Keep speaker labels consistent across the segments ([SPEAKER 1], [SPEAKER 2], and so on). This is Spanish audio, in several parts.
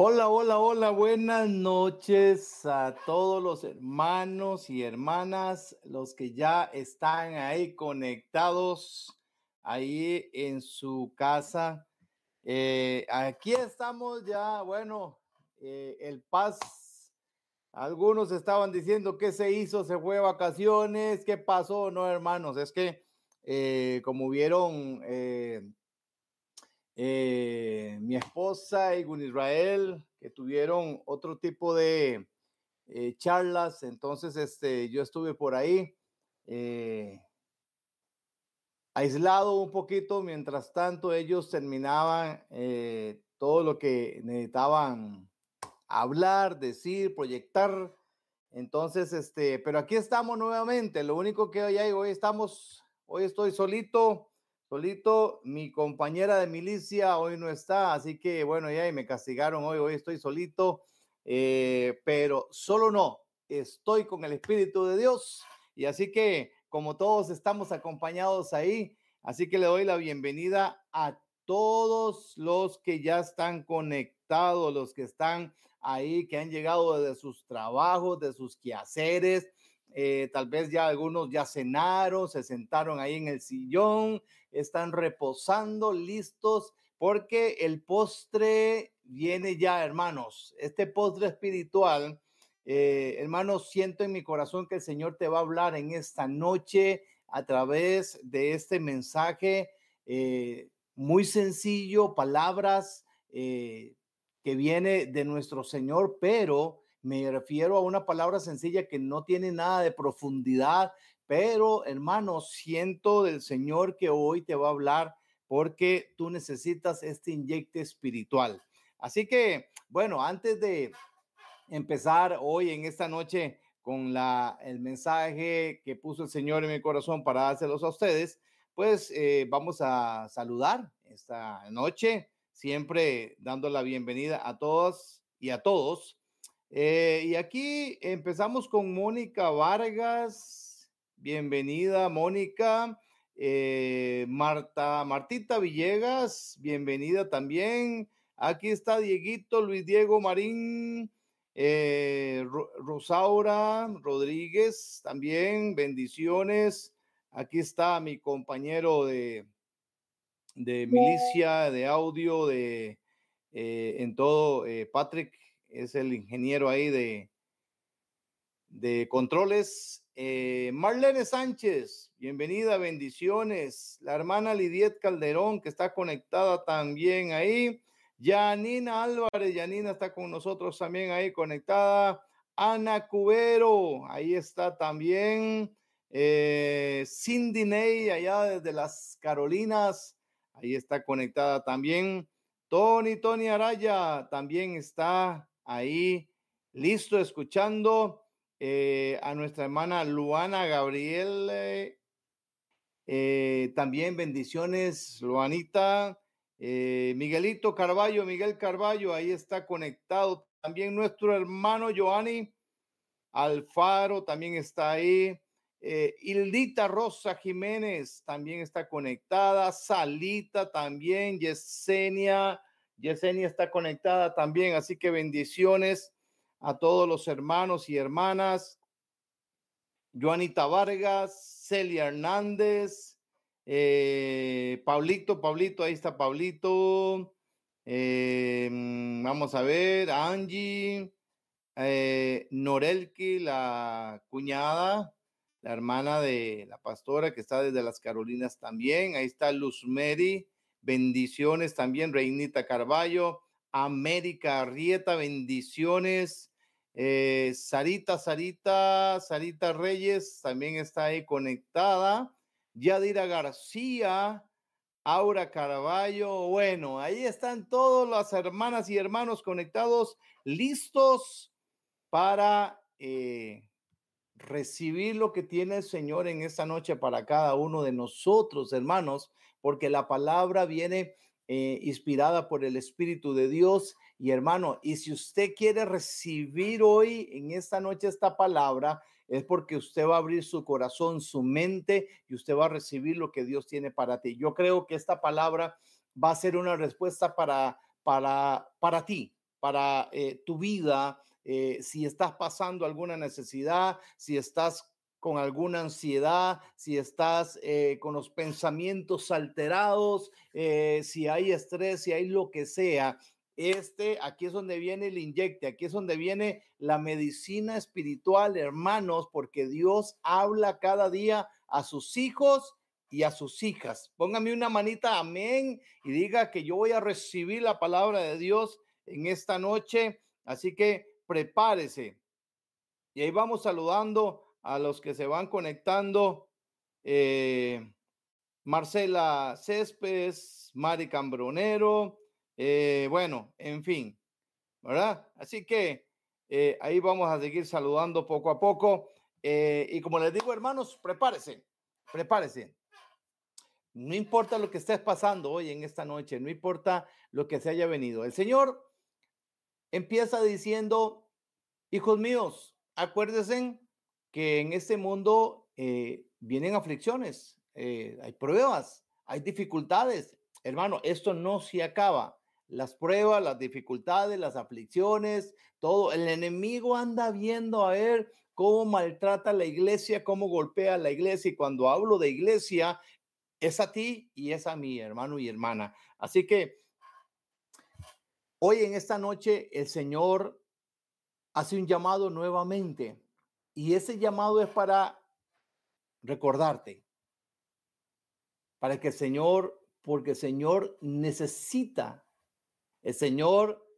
[SPEAKER 1] Hola, hola, hola, buenas noches a todos los hermanos y hermanas, los que ya están ahí conectados, ahí en su casa. Eh, aquí estamos ya, bueno, eh, el paz. Algunos estaban diciendo que se hizo, se fue de vacaciones, qué pasó, no, hermanos, es que eh, como vieron eh, mi esposa y Gun Israel, que tuvieron otro tipo de eh, charlas. Entonces, este, yo estuve por ahí, eh, aislado un poquito, mientras tanto ellos terminaban todo lo que necesitaban hablar, decir, proyectar. Entonces, este, pero aquí estamos nuevamente. Lo único que hoy hay, hoy estamos, hoy estoy solito solito. Mi compañera de milicia hoy no está, así que bueno, ya me castigaron hoy, hoy estoy solito, eh, pero solo no, estoy con el Espíritu de Dios. Y así que como todos estamos acompañados ahí, así que le doy la bienvenida a todos los que ya están conectados, los que están ahí, que han llegado de sus trabajos, de sus quehaceres, eh, tal vez ya algunos ya cenaron, se sentaron ahí en el sillón, están reposando, listos, porque el postre viene ya, hermanos. Este postre espiritual, eh, hermanos, siento en mi corazón que el Señor te va a hablar en esta noche a través de este mensaje eh, muy sencillo, palabras que viene de nuestro Señor, pero me refiero a una palabra sencilla que no tiene nada de profundidad, pero hermano, siento del Señor que hoy te va a hablar porque tú necesitas este inyecte espiritual. Así que, bueno, antes de empezar hoy en esta noche con la, el mensaje que puso el Señor en mi corazón para dárselos a ustedes, pues eh, vamos a saludar esta noche, siempre dando la bienvenida a todos y a todos eh, y aquí empezamos con Mónica Vargas. Bienvenida, Mónica. Eh, Marta, Martita Villegas, bienvenida también. Aquí está Dieguito, Luis Diego Marín, eh, Rosaura Rodríguez, también bendiciones. Aquí está mi compañero de, de milicia, de audio, de en todo, Patrick es el ingeniero ahí de, de controles. Eh, Marlene Sánchez, bienvenida, bendiciones. La hermana Lidiet Calderón, que está conectada también ahí. Janina Álvarez, Janina está con nosotros también ahí conectada. Ana Cubero, ahí está también. Eh, Cindy Ney, allá desde las Carolinas, ahí está conectada también. Tony, Tony Araya, también está ahí listo escuchando eh, a nuestra hermana Luana Gabriel. Eh, también bendiciones, Luanita. Eh, Miguelito Carballo, Miguel Carballo, ahí está conectado. También nuestro hermano Joanny Alfaro también está ahí. Hildita Rosa Jiménez también está conectada. Salita también. Yesenia Yesenia está conectada también, así que bendiciones a todos los hermanos y hermanas. Joanita Vargas, Celia Hernández, eh, Pablito, Pablito, ahí está Pablito. Eh, vamos a ver, Angie, eh, Norelki, la cuñada, la hermana de la pastora que está desde las Carolinas también. Ahí está Luz Mary. Bendiciones también, Reinita Carballo, América Arrieta, bendiciones. Eh, Sarita, Sarita, Sarita Reyes también está ahí conectada. Yadira García, Aura Carballo. Bueno, ahí están todas las hermanas y hermanos conectados, listos para eh, recibir lo que tiene el Señor en esta noche para cada uno de nosotros, hermanos porque la palabra viene eh, inspirada por el Espíritu de Dios. Y hermano, y si usted quiere recibir hoy en esta noche esta palabra, es porque usted va a abrir su corazón, su mente y usted va a recibir lo que Dios tiene para ti. Yo creo que esta palabra va a ser una respuesta para, para, para ti, para eh, tu vida, eh, si estás pasando alguna necesidad, si estás con alguna ansiedad, si estás eh, con los pensamientos alterados, si hay estrés, si hay lo que sea. Este, aquí es donde viene el inyecte, aquí es donde viene la medicina espiritual, hermanos, porque Dios habla cada día a sus hijos y a sus hijas. Póngame una manita, amén, y diga que yo voy a recibir la palabra de Dios en esta noche. Así que prepárese. Y ahí vamos saludando a los que se van conectando. Eh, Marcela Céspedes, Mari Cambronero, eh, bueno, en fin, ¿verdad? Así que eh, ahí vamos a seguir saludando poco a poco. y como les digo, hermanos, prepárese, prepárese. No importa lo que estés pasando hoy en esta noche, no importa lo que se haya venido. El Señor empieza diciendo, hijos míos, acuérdense que en este mundo eh, vienen aflicciones, eh, hay pruebas, hay dificultades. Hermano, esto no se acaba. Las pruebas, las dificultades, las aflicciones, todo. El enemigo anda viendo a ver cómo maltrata la iglesia, cómo golpea la iglesia. Y cuando hablo de iglesia, es a ti y es a mi hermano y hermana. Así que hoy en esta noche el Señor hace un llamado nuevamente y ese llamado es para recordarte, para que el Señor, porque el Señor necesita, el Señor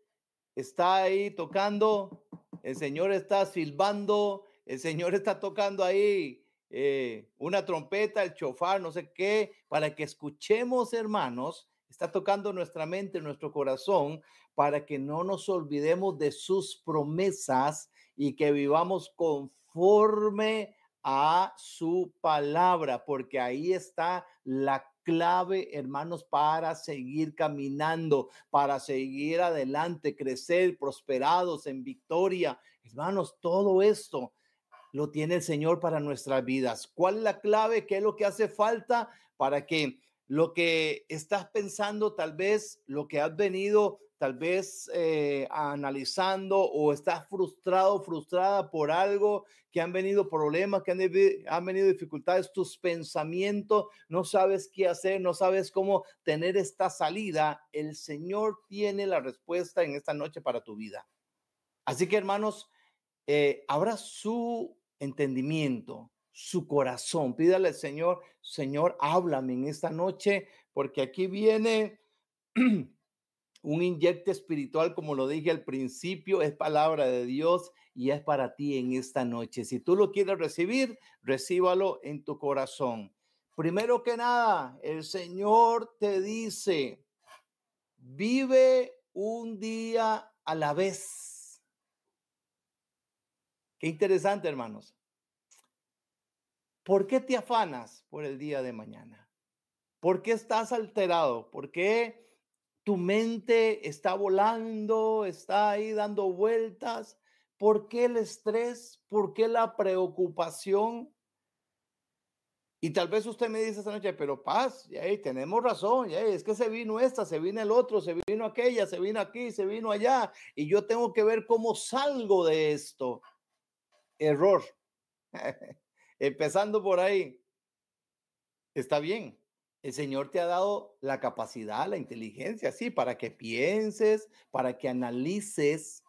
[SPEAKER 1] está ahí tocando, el Señor está silbando, el Señor está tocando ahí eh, una trompeta, el chofar, no sé qué, para que escuchemos, hermanos, está tocando nuestra mente, nuestro corazón, para que no nos olvidemos de sus promesas y que vivamos conforme a su palabra, porque ahí está la clave, hermanos, para seguir caminando, para seguir adelante, crecer, prosperados en victoria. Hermanos, todo esto lo tiene el Señor para nuestras vidas. ¿Cuál es la clave? ¿Qué es lo que hace falta para que lo que estás pensando, tal vez lo que has venido tal vez eh, analizando o estás frustrado, frustrada por algo, que han venido problemas, que han, han, venido dificultades, tus pensamientos, no sabes qué hacer, no sabes cómo tener esta salida, el Señor tiene la respuesta en esta noche para tu vida. Así que hermanos, eh, abra su entendimiento, su corazón. Pídale al Señor, Señor, háblame en esta noche, porque aquí viene un inyecto espiritual, como lo dije al principio, es palabra de Dios y es para ti en esta noche. Si tú lo quieres recibir, recíbalo en tu corazón. Primero que nada, el Señor te dice, vive un día a la vez Qué interesante, hermanos. ¿Por qué te afanas por el día de mañana? ¿Por qué estás alterado? ¿Por qué tu mente está volando, está ahí dando vueltas? ¿Por qué el estrés? ¿Por qué la preocupación? Y tal vez usted me dice esta noche, pero paz, ya tenemos razón, ya es que se vino esta, se vino el otro, se vino aquella, se vino aquí, se vino allá, y yo tengo que ver cómo salgo de esto error. Empezando por ahí. Está bien. El Señor te ha dado la capacidad, la inteligencia, sí, para que pienses, para que analices,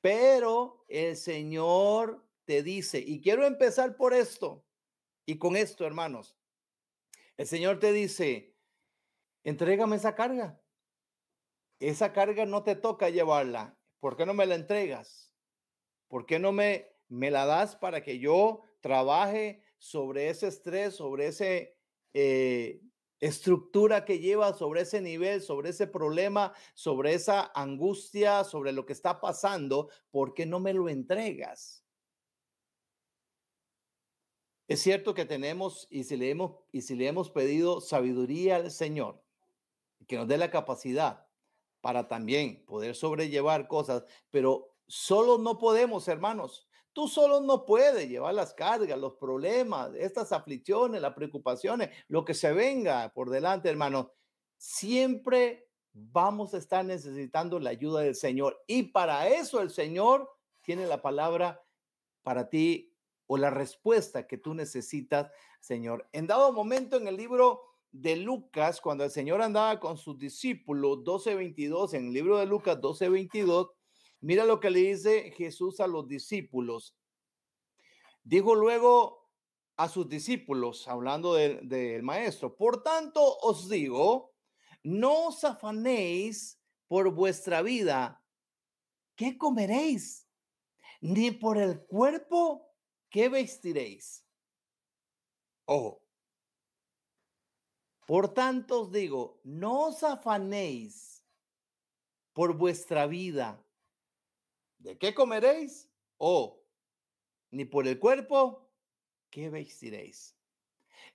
[SPEAKER 1] pero el Señor te dice, y quiero empezar por esto, y con esto, hermanos, el Señor te dice, entrégame esa carga. Esa carga no te toca llevarla. ¿Por qué no me la entregas? ¿Por qué no me me la das para que yo trabaje sobre ese estrés, sobre esa eh, estructura que lleva, sobre ese nivel, sobre ese problema, sobre esa angustia, sobre lo que está pasando, ¿por qué no me lo entregas? Es cierto que tenemos y si le hemos, y si le hemos pedido sabiduría al Señor, que nos dé la capacidad para también poder sobrellevar cosas, pero solo no podemos, hermanos. Tú solo no puedes llevar las cargas, los problemas, estas aflicciones, las preocupaciones, lo que se venga por delante, hermano. Siempre vamos a estar necesitando la ayuda del Señor. Y para eso el Señor tiene la palabra para ti o la respuesta que tú necesitas, Señor. En dado momento en el libro de Lucas, cuando el Señor andaba con sus discípulos, 12:22, en el libro de Lucas 12:22, mira lo que le dice Jesús a los discípulos. Dijo luego a sus discípulos, hablando del, maestro, por tanto os digo, no os afanéis por vuestra vida, ¿qué comeréis? Ni por el cuerpo, ¿qué vestiréis? Ojo. Por tanto os digo, no os afanéis por vuestra vida. ¿De qué comeréis? O ni por el cuerpo, ¿qué vestiréis?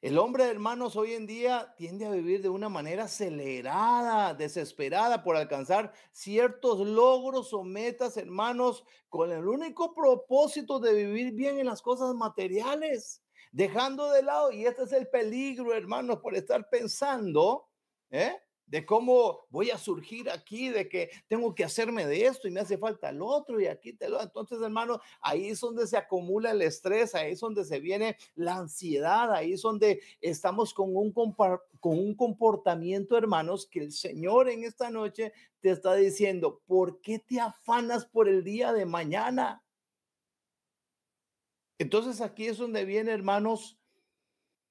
[SPEAKER 1] El hombre, hermanos, hoy en día tiende a vivir de una manera acelerada, desesperada por alcanzar ciertos logros o metas, hermanos, con el único propósito de vivir bien en las cosas materiales, dejando de lado, y este es el peligro, hermanos, por estar pensando, ¿eh? De cómo voy a surgir aquí, de que tengo que hacerme de esto y me hace falta el otro y aquí te lo. Entonces, hermano, ahí es donde se acumula el estrés, ahí es donde se viene la ansiedad, ahí es donde estamos con un, con un comportamiento, hermanos, que el Señor en esta noche te está diciendo, ¿por qué te afanas por el día de mañana? Entonces aquí es donde viene, hermanos,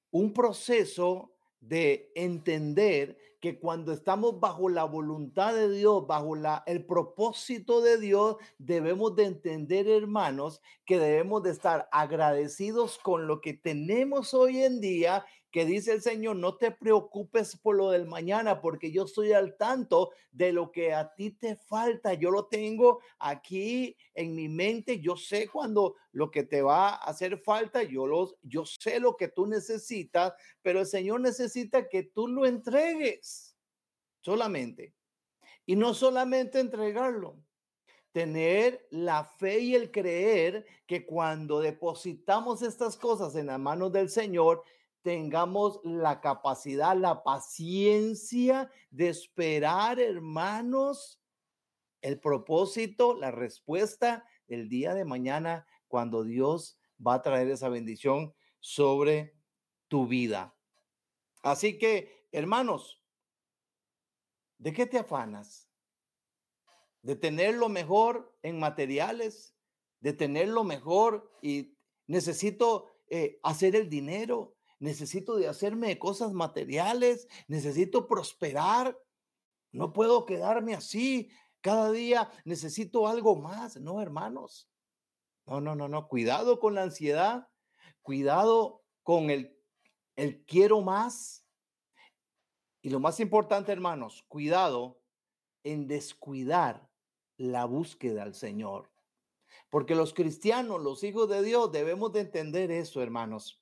[SPEAKER 1] un proceso de entender que cuando estamos bajo la voluntad de Dios, bajo la, el propósito de Dios, debemos de entender, hermanos, que debemos de estar agradecidos con lo que tenemos hoy en día que dice el Señor, no te preocupes por lo del mañana, porque yo estoy al tanto de lo que a ti te falta. Yo lo tengo aquí en mi mente. Yo sé cuando lo que te va a hacer falta, yo, los, yo sé lo que tú necesitas, pero el Señor necesita que tú lo entregues solamente. Y no solamente entregarlo, tener la fe y el creer que cuando depositamos estas cosas en las manos del Señor, tengamos la capacidad, la paciencia de esperar, hermanos, el propósito, la respuesta del día de mañana cuando Dios va a traer esa bendición sobre tu vida. Así que, hermanos, ¿de qué te afanas? ¿De tener lo mejor en materiales? ¿De tener lo mejor y necesito eh, hacer el dinero? Necesito de hacerme cosas materiales, necesito prosperar, no puedo quedarme así, cada día necesito algo más, no, hermanos. No, no, no, no, cuidado con la ansiedad, cuidado con el, el quiero más. Y lo más importante, hermanos, cuidado en descuidar la búsqueda al Señor. Porque los cristianos, los hijos de Dios, debemos de entender eso, hermanos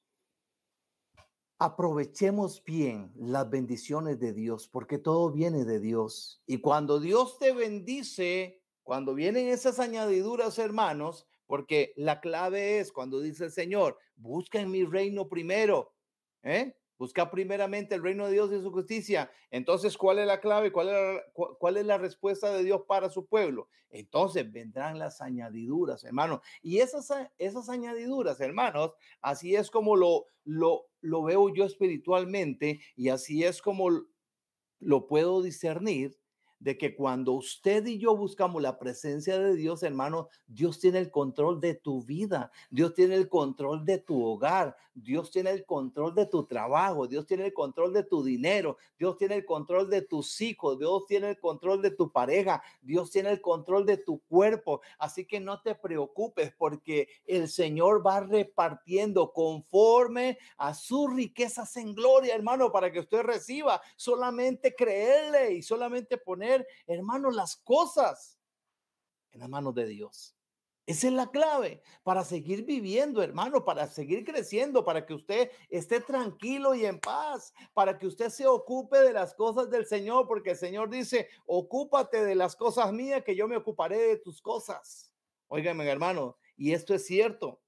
[SPEAKER 1] aprovechemos bien las bendiciones de Dios, porque todo viene de Dios. Y cuando Dios te bendice, cuando vienen esas añadiduras, hermanos, porque la clave es cuando dice el Señor, busca en mi reino primero, ¿eh? Busca primeramente el reino de Dios y su justicia. Entonces, ¿cuál es la clave? ¿Cuál es la, respuesta de Dios para su pueblo? Entonces vendrán las añadiduras, hermanos. Y esas, esas añadiduras, hermanos, así es como lo, lo, lo veo yo espiritualmente y así es como lo puedo discernir de que cuando usted y yo buscamos la presencia de Dios, hermano, Dios tiene el control de tu vida, Dios tiene el control de tu hogar, Dios tiene el control de tu trabajo, Dios tiene el control de tu dinero, Dios tiene el control de tus hijos, Dios tiene el control de tu pareja, Dios tiene el control de tu cuerpo. Así que no te preocupes porque el Señor va repartiendo conforme a sus riquezas en gloria, hermano, para que usted reciba. Solamente creerle y solamente poner hermano, las cosas en las manos de Dios. Esa es la clave para seguir viviendo, hermano, para seguir creciendo, para que usted esté tranquilo y en paz, para que usted se ocupe de las cosas del Señor, porque el Señor dice, ocúpate de las cosas mías, que yo me ocuparé de tus cosas. Óigame, hermano, y esto es cierto.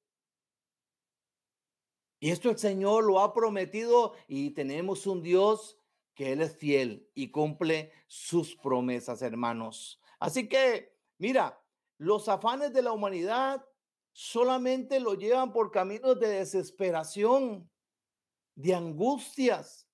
[SPEAKER 1] Y esto el Señor lo ha prometido y tenemos un Dios que Él es fiel y cumple sus promesas, hermanos. Así que, mira, los afanes de la humanidad solamente lo llevan por caminos de desesperación, de angustias,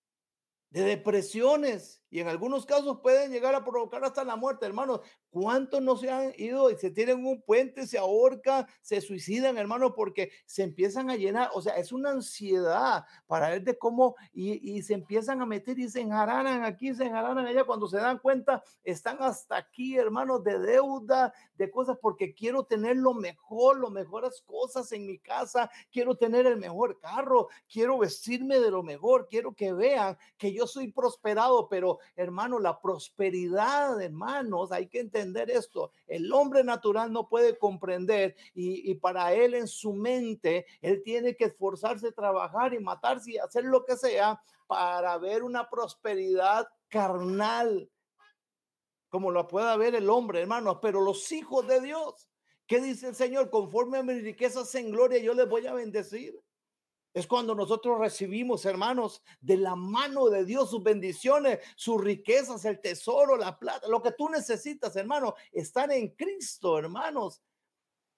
[SPEAKER 1] de depresiones y en algunos casos pueden llegar a provocar hasta la muerte, hermanos. ¿Cuántos no se han ido y se tienen un puente, se ahorcan, se suicidan, hermano, porque se empiezan a llenar? O sea, es una ansiedad para ver de cómo y, se empiezan a meter y se enjaranan aquí, se enjaranan allá. Cuando se dan cuenta, están hasta aquí, hermanos, de deuda, de cosas, porque quiero tener lo mejor, lo mejores cosas en mi casa, quiero tener el mejor carro, quiero vestirme de lo mejor, quiero que vean que yo soy prosperado, pero hermano, la prosperidad, hermanos, hay que entender esto. El hombre natural no puede comprender y, para él en su mente, él tiene que esforzarse, trabajar y matarse y hacer lo que sea para ver una prosperidad carnal, como lo pueda ver el hombre, hermanos, pero los hijos de Dios, ¿qué dice el Señor? Conforme a mis riquezas en gloria, yo les voy a bendecir. Es cuando nosotros recibimos, hermanos, de la mano de Dios sus bendiciones, sus riquezas, el tesoro, la plata, lo que tú necesitas, hermano, están en Cristo, hermanos.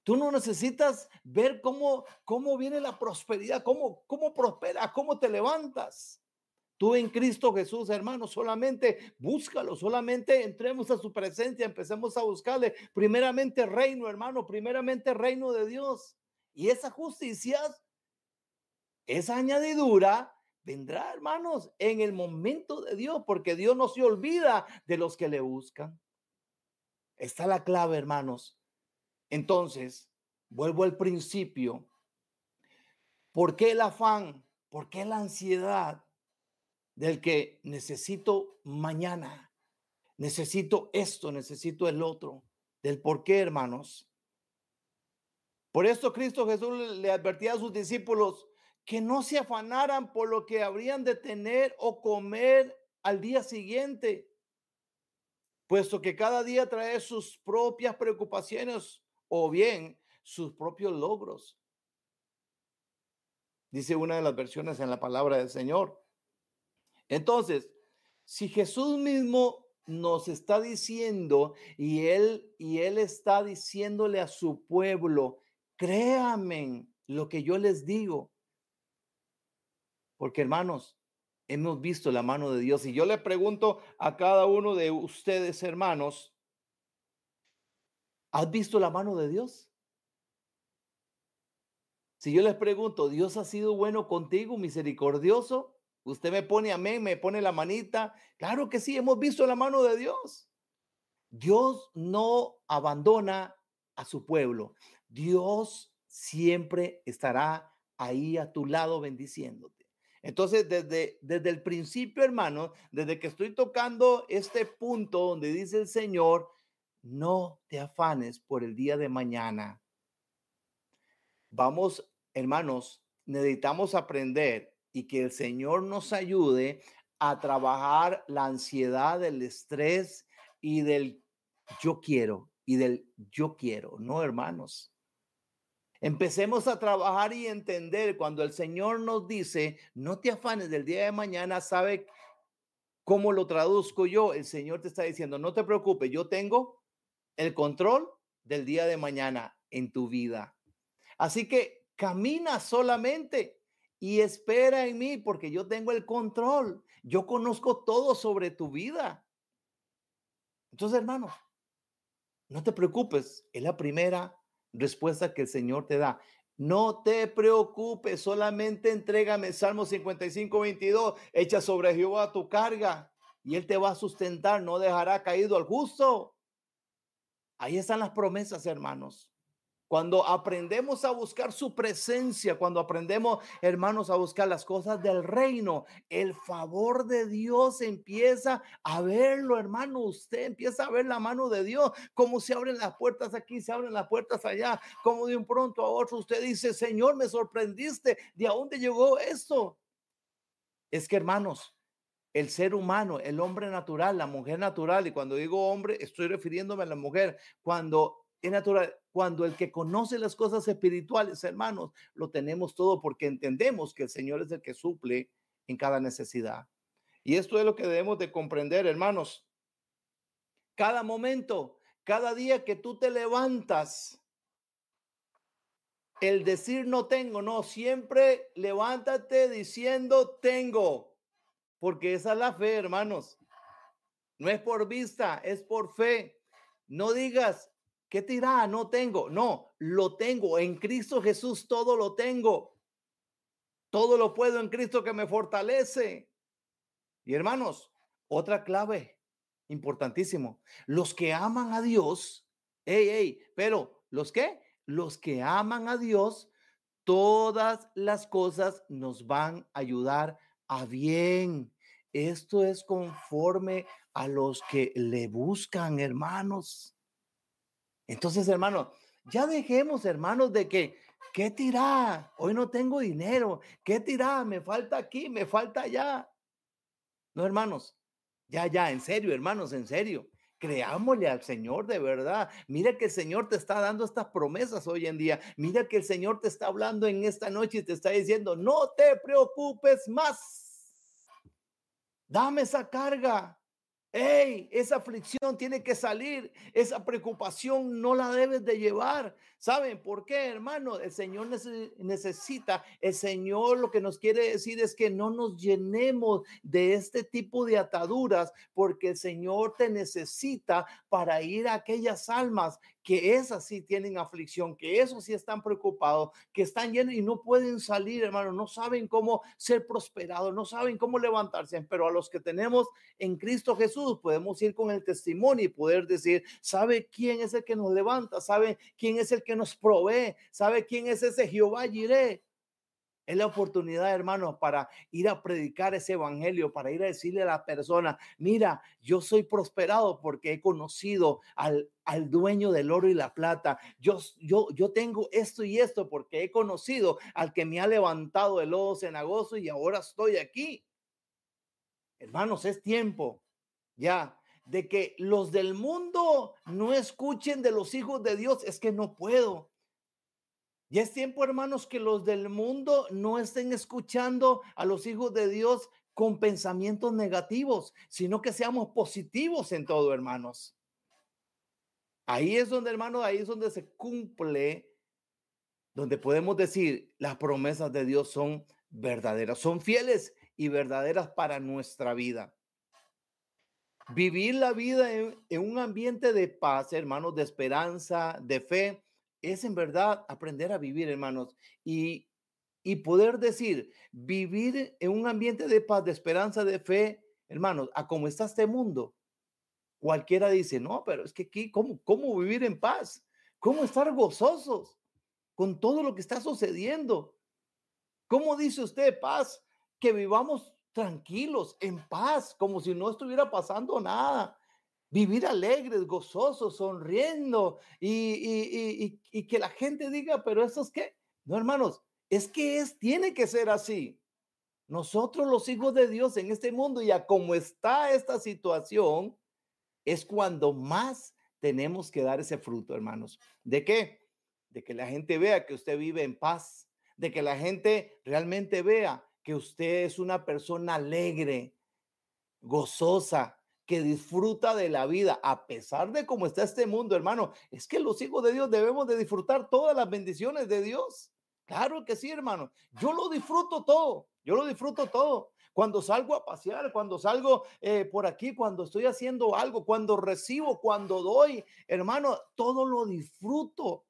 [SPEAKER 1] Tú no necesitas ver cómo, cómo viene la prosperidad, cómo, cómo prospera, cómo te levantas. Tú en Cristo Jesús, hermano, solamente búscalo, solamente entremos a su presencia, empecemos a buscarle. Primeramente reino, hermano, primeramente reino de Dios. Y esa justicia esa añadidura vendrá, hermanos, en el momento de Dios, porque Dios no se olvida de los que le buscan. Está la clave, hermanos. Entonces, vuelvo al principio. ¿Por qué el afán? ¿Por qué la ansiedad del que necesito mañana? Necesito esto, necesito el otro. Del por qué, hermanos. Por esto Cristo Jesús le advertía a sus discípulos, que no se afanaran por lo que habrían de tener o comer al día siguiente, puesto que cada día trae sus propias preocupaciones o bien sus propios logros. Dice una de las versiones en la palabra del Señor. Entonces, si Jesús mismo nos está diciendo y él y él está diciéndole a su pueblo, créanme lo que yo les digo. Porque hermanos, hemos visto la mano de Dios. Y yo le pregunto a cada uno de ustedes, hermanos, ¿has visto la mano de Dios? Si yo les pregunto, ¿Dios ha sido bueno contigo, misericordioso? Usted me pone amén, me pone la manita. Claro que sí, hemos visto la mano de Dios. Dios no abandona a su pueblo. Dios siempre estará ahí a tu lado bendiciéndote. Entonces, desde, desde el principio, hermano, desde que estoy tocando este punto donde dice el Señor, no te afanes por el día de mañana. Vamos, hermanos, necesitamos aprender y que el Señor nos ayude a trabajar la ansiedad, el estrés y del yo quiero y del yo quiero, ¿no, hermanos? Empecemos a trabajar y entender cuando el Señor nos dice, no te afanes del día de mañana, sabe cómo lo traduzco yo. El Señor te está diciendo, no te preocupes, yo tengo el control del día de mañana en tu vida. Así que camina solamente y espera en mí porque yo tengo el control. Yo conozco todo sobre tu vida. Entonces, hermano, no te preocupes, es la primera respuesta que el Señor te da. No te preocupes, solamente entrégame Salmo 55, 22, echa sobre Jehová tu carga y él te va a sustentar, no dejará caído al justo. Ahí están las promesas, hermanos. Cuando aprendemos a buscar su presencia, cuando aprendemos, hermanos, a buscar las cosas del reino, el favor de Dios empieza a verlo, hermano. Usted empieza a ver la mano de Dios, cómo se abren las puertas aquí, se abren las puertas allá, como de un pronto a otro usted dice, Señor, me sorprendiste, ¿de dónde llegó esto? Es que, hermanos, el ser humano, el hombre natural, la mujer natural, y cuando digo hombre, estoy refiriéndome a la mujer, cuando es natural. Cuando el que conoce las cosas espirituales, hermanos, lo tenemos todo porque entendemos que el Señor es el que suple en cada necesidad. Y esto es lo que debemos de comprender, hermanos. Cada momento, cada día que tú te levantas, el decir no tengo, no, siempre levántate diciendo tengo, porque esa es la fe, hermanos. No es por vista, es por fe. No digas, ¿qué tirá? No tengo. No, lo tengo. En Cristo Jesús todo lo tengo. Todo lo puedo en Cristo que me fortalece. Y hermanos, otra clave importantísimo. Los que aman a Dios, hey, hey, pero los que, los que aman a Dios, todas las cosas nos van a ayudar a bien. Esto es conforme a los que le buscan, hermanos. Entonces, hermanos, ya dejemos, hermanos, de que, ¿qué tirá? Hoy no tengo dinero. ¿Qué tirá? Me falta aquí, me falta allá. No, hermanos, ya, ya, en serio, hermanos, en serio. Creámosle al Señor de verdad. Mira que el Señor te está dando estas promesas hoy en día. Mira que el Señor te está hablando en esta noche y te está diciendo, no te preocupes más. Dame esa carga. Hey, esa aflicción tiene que salir, esa preocupación no la debes de llevar. ¿Saben por qué, hermano? El Señor necesita, el Señor lo que nos quiere decir es que no nos llenemos de este tipo de ataduras, porque el Señor te necesita para ir a aquellas almas que esas sí tienen aflicción, que esos sí están preocupados, que están llenos y no pueden salir, hermano, no saben cómo ser prosperados, no saben cómo levantarse, pero a los que tenemos en Cristo Jesús podemos ir con el testimonio y poder decir, ¿sabe quién es el que nos levanta? ¿Sabe quién es el que nos provee? ¿Sabe quién es ese Jehová Jireh? Es la oportunidad, hermanos, para ir a predicar ese evangelio, para ir a decirle a la persona, mira, yo soy prosperado porque he conocido al, al dueño del oro y la plata. Yo, yo, yo tengo esto y esto porque he conocido al que me ha levantado el lodo cenagoso y ahora estoy aquí. Hermanos, es tiempo ya de que los del mundo no escuchen de los hijos de Dios. Es que no puedo. Y es tiempo, hermanos, que los del mundo no estén escuchando a los hijos de Dios con pensamientos negativos, sino que seamos positivos en todo, hermanos. Ahí es donde, hermanos, ahí es donde se cumple, donde podemos decir las promesas de Dios son verdaderas, son fieles y verdaderas para nuestra vida. Vivir la vida en, en un ambiente de paz, hermanos, de esperanza, de fe, es en verdad aprender a vivir, hermanos, y, y poder decir, vivir en un ambiente de paz, de esperanza, de fe, hermanos, a cómo está este mundo. Cualquiera dice, no, pero es que aquí, ¿cómo, cómo vivir en paz? ¿Cómo estar gozosos con todo lo que está sucediendo? ¿Cómo dice usted paz? Que vivamos tranquilos, en paz, como si no estuviera pasando nada vivir alegres, gozosos, sonriendo y, que la gente diga, pero eso es que, no hermanos, es que es, tiene que ser así. Nosotros los hijos de Dios en este mundo y a cómo está esta situación, es cuando más tenemos que dar ese fruto, hermanos. ¿De qué? De que la gente vea que usted vive en paz, de que la gente realmente vea que usted es una persona alegre, gozosa, que disfruta de la vida, a pesar de cómo está este mundo, hermano. Es que los hijos de Dios debemos de disfrutar todas las bendiciones de Dios. Claro que sí, hermano. Yo lo disfruto todo. Yo lo disfruto todo. Cuando salgo a pasear, cuando salgo eh, por aquí, cuando estoy haciendo algo, cuando recibo, cuando doy, hermano, todo lo disfruto.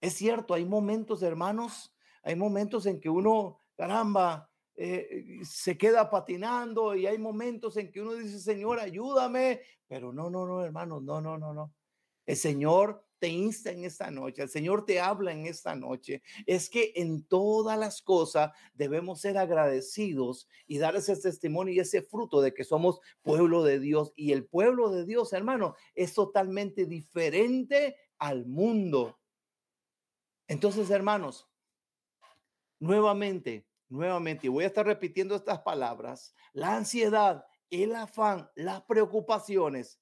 [SPEAKER 1] Es cierto, hay momentos, hermanos, hay momentos en que uno, caramba, eh, se queda patinando y hay momentos en que uno dice, Señor, ayúdame, pero no, no, no, hermanos, no, no, no, no. El Señor te insta en esta noche, el Señor te habla en esta noche. Es que en todas las cosas debemos ser agradecidos y dar ese testimonio y ese fruto de que somos pueblo de Dios. Y el pueblo de Dios, hermano, es totalmente diferente al mundo. Entonces, hermanos, nuevamente, nuevamente, y voy a estar repitiendo estas palabras, la ansiedad, el afán, las preocupaciones,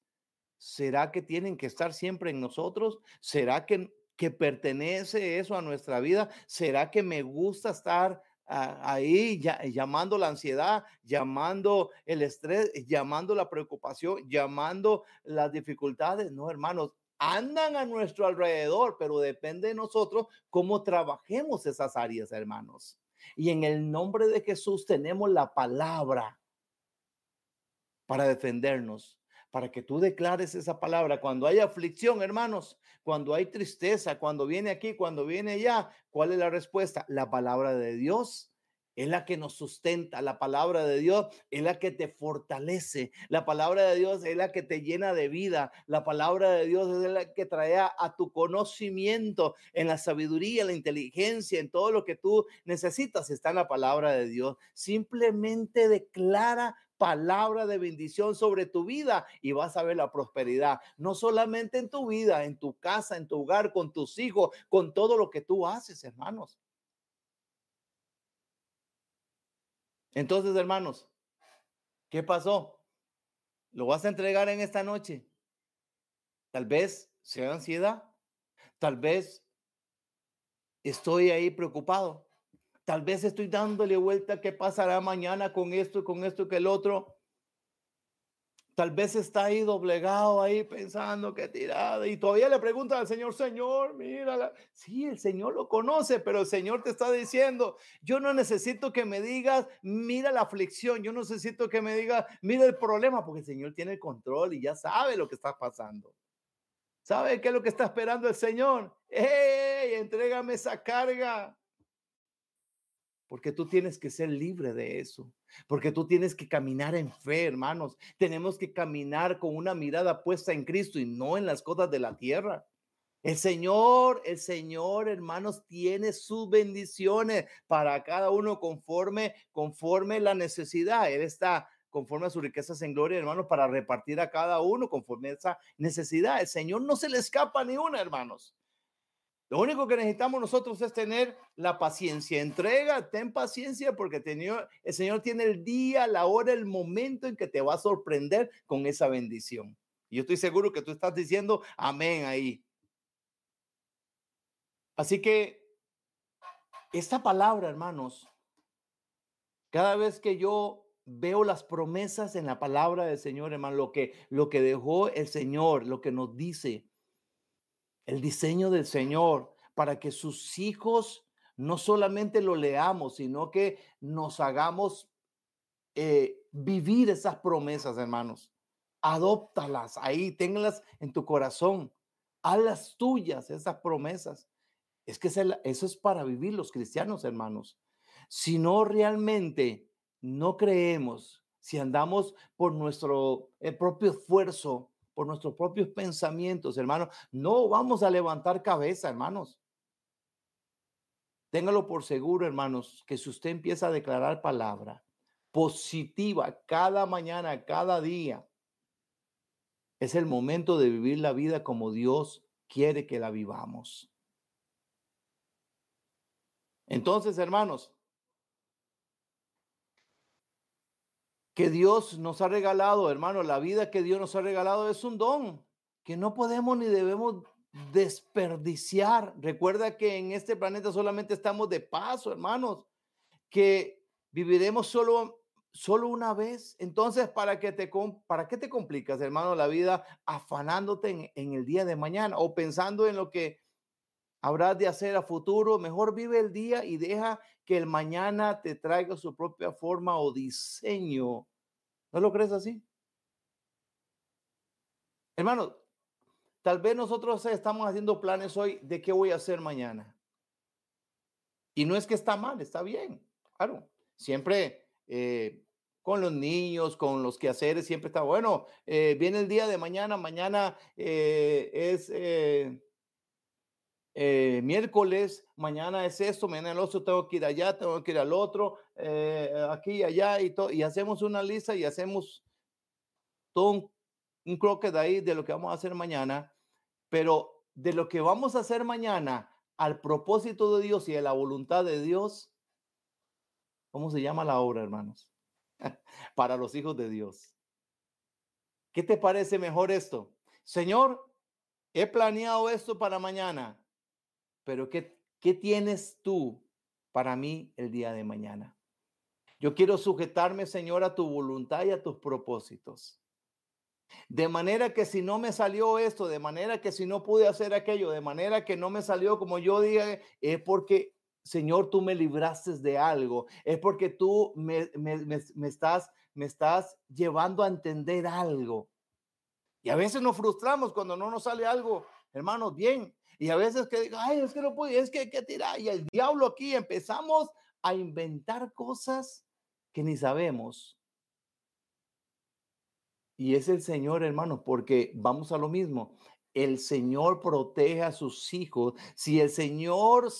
[SPEAKER 1] ¿será que tienen que estar siempre en nosotros? ¿Será que, que pertenece eso a nuestra vida? ¿Será que me gusta estar ahí llamando la ansiedad, llamando el estrés, llamando la preocupación, llamando las dificultades. No, hermanos, andan a nuestro alrededor, pero depende de nosotros cómo trabajemos esas áreas, hermanos. Y en el nombre de Jesús tenemos la palabra para defendernos, para que tú declares esa palabra. Cuando hay aflicción, hermanos, cuando hay tristeza, cuando viene aquí, cuando viene allá, ¿cuál es la respuesta? La palabra de Dios es la que nos sustenta, la palabra de Dios es la que te fortalece, la palabra de Dios es la que te llena de vida, la palabra de Dios es la que trae a tu conocimiento en la sabiduría, en la inteligencia, en todo lo que tú necesitas, está en la palabra de Dios. Simplemente declara palabra de bendición sobre tu vida y vas a ver la prosperidad, no solamente en tu vida, en tu casa, en tu hogar, con tus hijos, con todo lo que tú haces, hermanos. Entonces, hermanos, ¿qué pasó? ¿Lo vas a entregar en esta noche? Tal vez sea ansiedad, tal vez estoy ahí preocupado, tal vez estoy dándole vuelta qué pasará mañana con esto con esto que el otro. Tal vez está ahí doblegado, ahí pensando que tirada. Y todavía le pregunta al Señor, Señor, mírala. Sí, el Señor lo conoce, pero el Señor te está diciendo, yo no necesito que me digas, mira la aflicción. Yo no necesito que me digas, mira el problema, porque el Señor tiene el control y ya sabe lo que está pasando. ¿Sabe qué es lo que está esperando el Señor? ¡Ey! Entrégame esa carga porque tú tienes que ser libre de eso, porque tú tienes que caminar en fe, hermanos. Tenemos que caminar con una mirada puesta en Cristo y no en las cosas de la tierra. El Señor, el Señor, hermanos, tiene sus bendiciones para cada uno conforme, conforme la necesidad. Él está conforme a sus riquezas en gloria, hermanos, para repartir a cada uno conforme a esa necesidad. El Señor no se le escapa ni una, hermanos. Lo único que necesitamos nosotros es tener la paciencia. Entrega, ten paciencia porque el Señor tiene el día, la hora, el momento en que te va a sorprender con esa bendición. Y yo estoy seguro que tú estás diciendo amén ahí. Así que esta palabra, hermanos, cada vez que yo veo las promesas en la palabra del Señor, hermano, lo que, lo que dejó el Señor, lo que nos dice, el diseño del Señor para que sus hijos no solamente lo leamos, sino que nos hagamos eh, vivir esas promesas, hermanos. Adóptalas ahí, ténganlas en tu corazón. Hazlas tuyas, esas promesas. Es que eso es para vivir los cristianos, hermanos. Si no realmente no creemos, si andamos por nuestro eh, propio esfuerzo, por nuestros propios pensamientos, hermanos, no vamos a levantar cabeza, hermanos. Téngalo por seguro, hermanos, que si usted empieza a declarar palabra positiva cada mañana, cada día, es el momento de vivir la vida como Dios quiere que la vivamos. Entonces, hermanos, que Dios nos ha regalado, hermano, la vida que Dios nos ha regalado es un don que no podemos ni debemos desperdiciar. Recuerda que en este planeta solamente estamos de paso, hermanos, que viviremos solo solo una vez. Entonces, ¿para qué te, para qué te complicas, hermano, la vida afanándote en, en el día de mañana o pensando en lo que habrás de hacer a futuro? Mejor vive el día y deja que el mañana te traiga su propia forma o diseño. ¿No lo crees así? Hermano, tal vez nosotros estamos haciendo planes hoy de qué voy a hacer mañana. Y no es que está mal, está bien, claro. Siempre eh, con los niños, con los quehaceres, siempre está bueno. Eh, viene el día de mañana, mañana eh, es eh, miércoles, mañana es esto, mañana el otro, tengo que ir allá, tengo que ir al otro, eh, aquí y allá, y, y hacemos una lista y hacemos todo un, un croque de ahí de lo que vamos a hacer mañana, pero de lo que vamos a hacer mañana al propósito de Dios y a la voluntad de Dios, ¿cómo se llama la obra, hermanos? Para los hijos de Dios. ¿Qué te parece mejor esto? Señor, he planeado esto para mañana pero ¿qué, qué tienes tú para mí el día de mañana. Yo quiero sujetarme, Señor, a tu voluntad y a tus propósitos. De manera que si no me salió esto, de manera que si no pude hacer aquello, de manera que no me salió como yo dije, es porque, Señor, tú me libraste de algo, es porque tú me, me, estás, me estás llevando a entender algo. Y a veces nos frustramos cuando no nos sale algo, hermanos, bien. Y a veces que, ay, es que no puedo, es que hay que tirar. Y el diablo aquí empezamos a inventar cosas que ni sabemos. Y es el Señor, hermanos, porque vamos a lo mismo. El Señor protege a sus hijos. Si el Señor,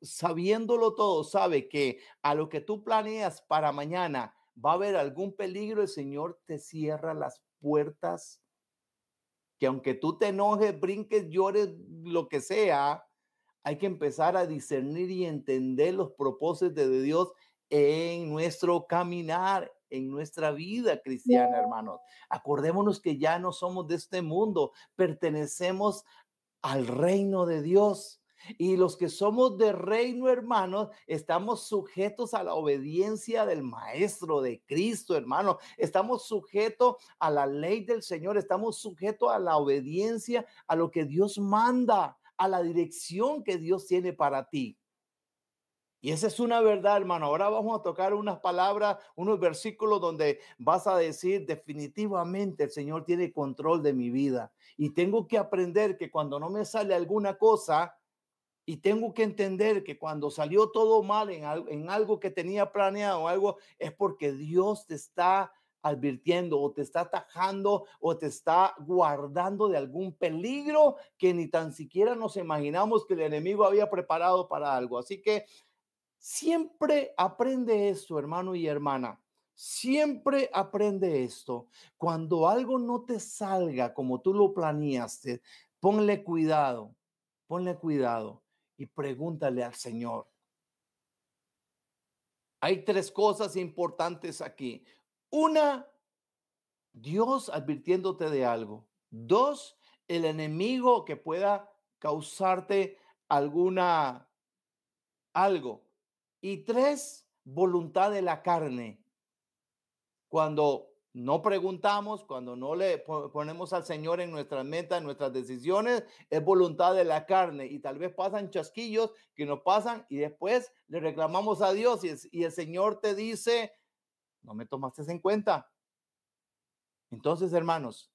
[SPEAKER 1] sabiéndolo todo, sabe que a lo que tú planeas para mañana va a haber algún peligro, el Señor te cierra las puertas. Que aunque tú te enojes, brinques, llores, lo que sea, hay que empezar a discernir y entender los propósitos de Dios en nuestro caminar, en nuestra vida cristiana, hermanos. Acordémonos que ya no somos de este mundo, pertenecemos al reino de Dios. Y los que somos de reino, hermanos, estamos sujetos a la obediencia del Maestro, de Cristo, hermano. Estamos sujetos a la ley del Señor, estamos sujetos a la obediencia, a lo que Dios manda, a la dirección que Dios tiene para ti. Y esa es una verdad, hermano. Ahora vamos a tocar unas palabras, unos versículos donde vas a decir definitivamente el Señor tiene control de mi vida. Y tengo que aprender que cuando no me sale alguna cosa, y tengo que entender que cuando salió todo mal en, algo que tenía planeado, algo, es porque Dios te está advirtiendo o te está atajando o te está guardando de algún peligro que ni tan siquiera nos imaginamos que el enemigo había preparado para algo. Así que Siempre aprende esto, hermano y hermana. Siempre aprende esto. Cuando algo no te salga como tú lo planeaste, ponle cuidado, ponle cuidado y pregúntale al Señor. Hay tres cosas importantes aquí. Una, Dios advirtiéndote de algo. Dos, el enemigo que pueda causarte alguna algo y tres, voluntad de la carne. Cuando no preguntamos, cuando no le ponemos al Señor en nuestras metas, en nuestras decisiones, es voluntad de la carne. Y tal vez pasan chasquillos que nos pasan y después le reclamamos a Dios y el, Señor te dice, no me tomaste en cuenta. Entonces, hermanos,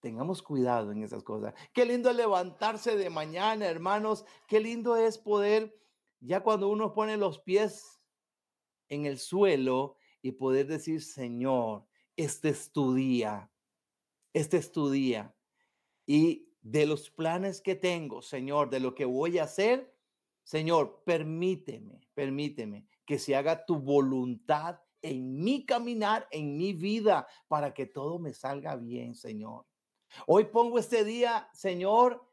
[SPEAKER 1] tengamos cuidado en esas cosas. Qué lindo levantarse de mañana, hermanos. Qué lindo es poder ya cuando uno pone los pies en el suelo y poder decir, Señor, este es tu día, este es tu día. Y de los planes que tengo, Señor, de lo que voy a hacer, Señor, permíteme, permíteme que se haga tu voluntad en mi caminar, en mi vida, para que todo me salga bien, Señor. Hoy pongo este día, Señor,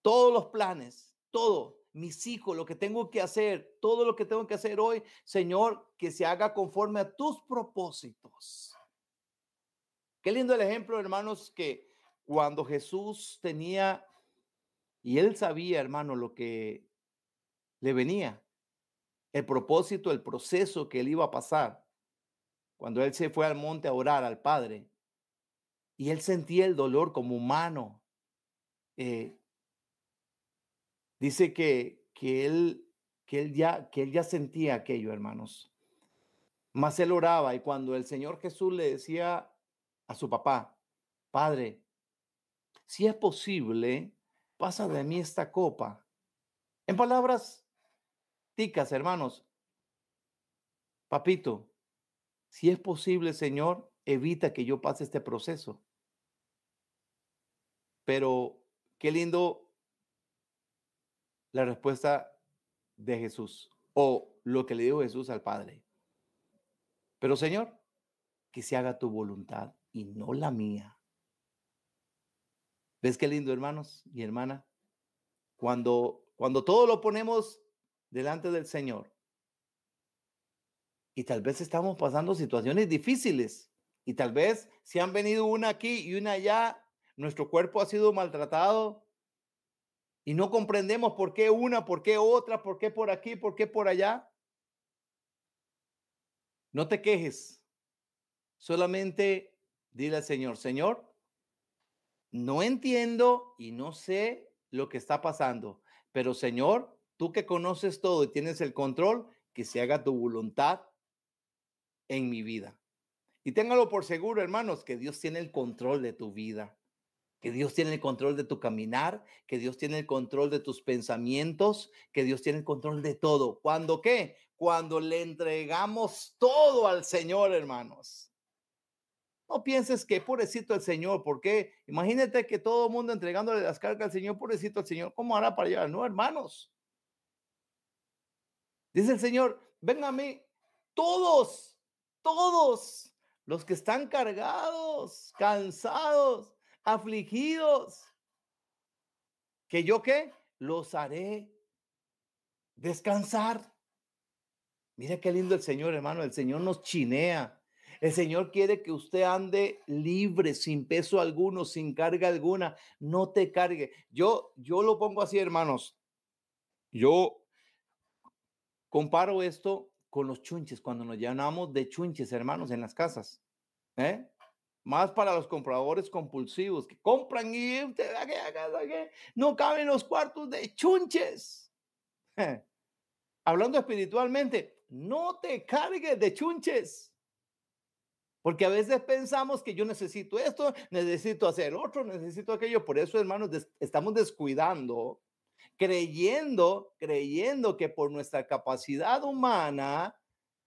[SPEAKER 1] todos los planes, todo, mis hijos, lo que tengo que hacer, todo lo que tengo que hacer hoy, Señor, que se haga conforme a tus propósitos. Qué lindo el ejemplo, hermanos, que cuando Jesús tenía, y él sabía, hermano, lo que le venía, el propósito, el proceso que él iba a pasar, cuando él se fue al monte a orar al Padre, y él sentía el dolor como humano, eh, Dice que, que, él, que, él ya, que él ya sentía aquello, hermanos. Más él oraba y cuando el Señor Jesús le decía a su papá, Padre, si es posible, pasa de mí esta copa. En palabras ticas, hermanos, papito, si es posible, Señor, evita que yo pase este proceso. Pero qué lindo la respuesta de Jesús o lo que le dijo Jesús al Padre. Pero Señor, que se haga tu voluntad y no la mía. ¿Ves qué lindo, hermanos y hermana? Cuando, cuando todo lo ponemos delante del Señor y tal vez estamos pasando situaciones difíciles y tal vez si han venido una aquí y una allá, nuestro cuerpo ha sido maltratado, Y no comprendemos por qué una, por qué otra, por qué por aquí, por qué por allá. No te quejes. Solamente dile al Señor, Señor, no entiendo y no sé lo que está pasando, pero Señor, tú que conoces todo y tienes el control, que se haga tu voluntad en mi vida. Y téngalo por seguro, hermanos, que Dios tiene el control de tu vida, que Dios tiene el control de tu caminar, que Dios tiene el control de tus pensamientos, que Dios tiene el control de todo. ¿Cuándo qué? Cuando le entregamos todo al Señor, hermanos. No pienses que pobrecito el Señor, porque imagínate que todo el mundo entregándole las cargas al Señor, pobrecito el Señor, ¿cómo hará para llegar? No, hermanos. Dice el Señor, ven a mí, todos, todos los que están cargados, cansados, afligidos, que yo qué, los haré descansar. Mira qué lindo el Señor, hermano, el Señor nos chinea. El Señor quiere que usted ande libre, sin peso alguno, sin carga alguna. No te cargue. Yo, yo lo pongo así, hermanos. Yo comparo esto con los chunches, cuando nos llenamos de chunches, hermanos, en las casas. ¿eh? Más para los compradores compulsivos que compran y no caben los cuartos de chunches. Hablando espiritualmente, no te cargues de chunches. Porque a veces pensamos que yo necesito esto, necesito hacer otro, necesito aquello. Por eso, hermanos, estamos descuidando, creyendo, creyendo que por nuestra capacidad humana,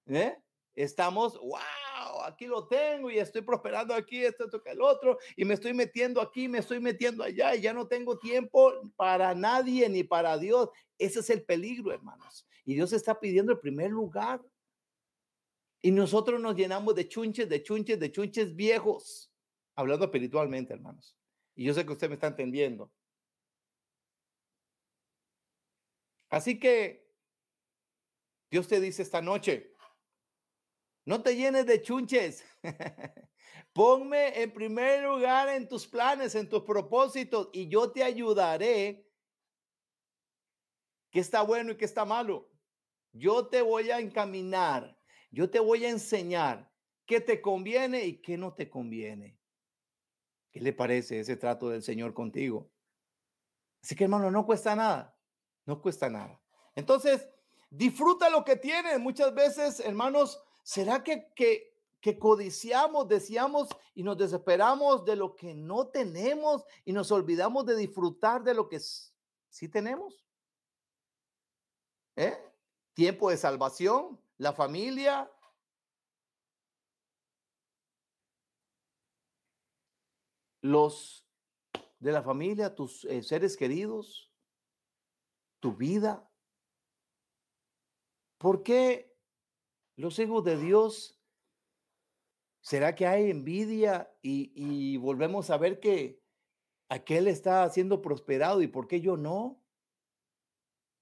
[SPEAKER 1] ¿eh? estamos, wow, aquí lo tengo y estoy prosperando aquí, esto toca el otro, y me estoy metiendo aquí, me estoy metiendo allá, y ya no tengo tiempo para nadie ni para Dios. Ese es el peligro, hermanos. Y Dios está pidiendo el primer lugar. Y nosotros nos llenamos de chunches, de chunches, de chunches viejos, hablando espiritualmente, hermanos. Y yo sé que usted me está entendiendo. Así que Dios te dice esta noche, no te llenes de chunches. Ponme en primer lugar en tus planes, en tus propósitos, y yo te ayudaré. ¿Qué está bueno y qué está malo? Yo te voy a encaminar yo te voy a enseñar qué te conviene y qué no te conviene. ¿Qué le parece ese trato del Señor contigo? Así que hermano, no cuesta nada, no cuesta nada. Entonces, disfruta lo que tienes. Muchas veces, hermanos, ¿será que, que, codiciamos, deseamos y nos desesperamos de lo que no tenemos y nos olvidamos de disfrutar de lo que sí tenemos? ¿Eh? Tiempo de salvación, la familia. Los de la familia, tus eh, seres queridos, tu vida. ¿Por qué los hijos de Dios, será que hay envidia y, y volvemos a ver que aquel está siendo prosperado y por qué yo no?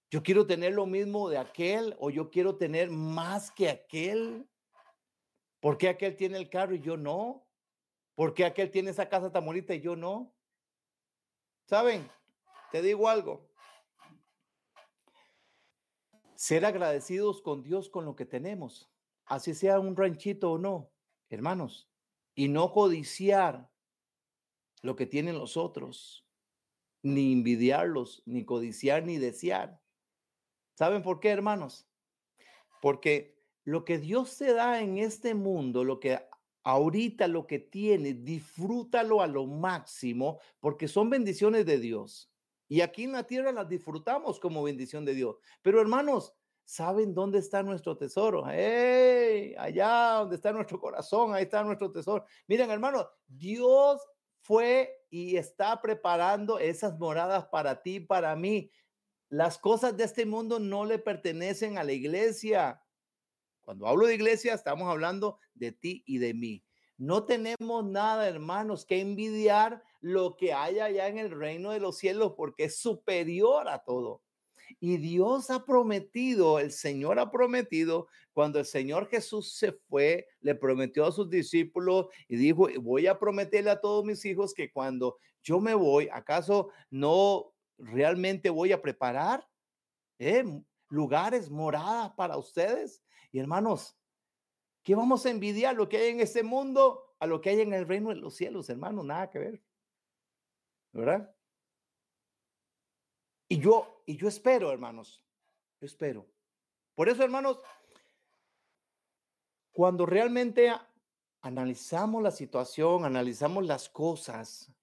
[SPEAKER 1] Yo quiero tener lo mismo de aquel o yo quiero tener más que aquel. ¿Por qué aquel tiene el carro y yo no? ¿Por qué aquel tiene esa casa tan bonita y yo no? ¿Saben? Te digo algo. Ser agradecidos con Dios con lo que tenemos, así sea un ranchito o no, hermanos, y no codiciar lo que tienen los otros, ni envidiarlos, ni codiciar, ni desear. ¿Saben por qué, hermanos? Porque lo que Dios te da en este mundo, lo que ahorita lo que tiene, disfrútalo a lo máximo, porque son bendiciones de Dios. Y aquí en la tierra las disfrutamos como bendición de Dios. Pero hermanos, ¿saben dónde está nuestro tesoro? ¡Hey! Allá donde está nuestro corazón, ahí está nuestro tesoro. Miren, hermanos, Dios fue y está preparando esas moradas para ti, para mí. Las cosas de este mundo no le pertenecen a la iglesia. Cuando hablo de iglesia, estamos hablando de ti y de mí. No tenemos nada, hermanos, que envidiar lo que hay allá en el reino de los cielos porque es superior a todo. Y Dios ha prometido, el Señor ha prometido, cuando el Señor Jesús se fue, le prometió a sus discípulos y dijo, voy a prometerle a todos mis hijos que cuando yo me voy, ¿acaso no realmente voy a preparar ¿eh? lugares, moradas para ustedes. Y hermanos, ¿qué vamos a envidiar lo que hay en este mundo a lo que hay en el reino de los cielos, hermanos? Nada que ver. ¿Verdad? Y yo, y yo espero, hermanos, yo espero. Por eso, hermanos, cuando realmente analizamos la situación, analizamos las cosas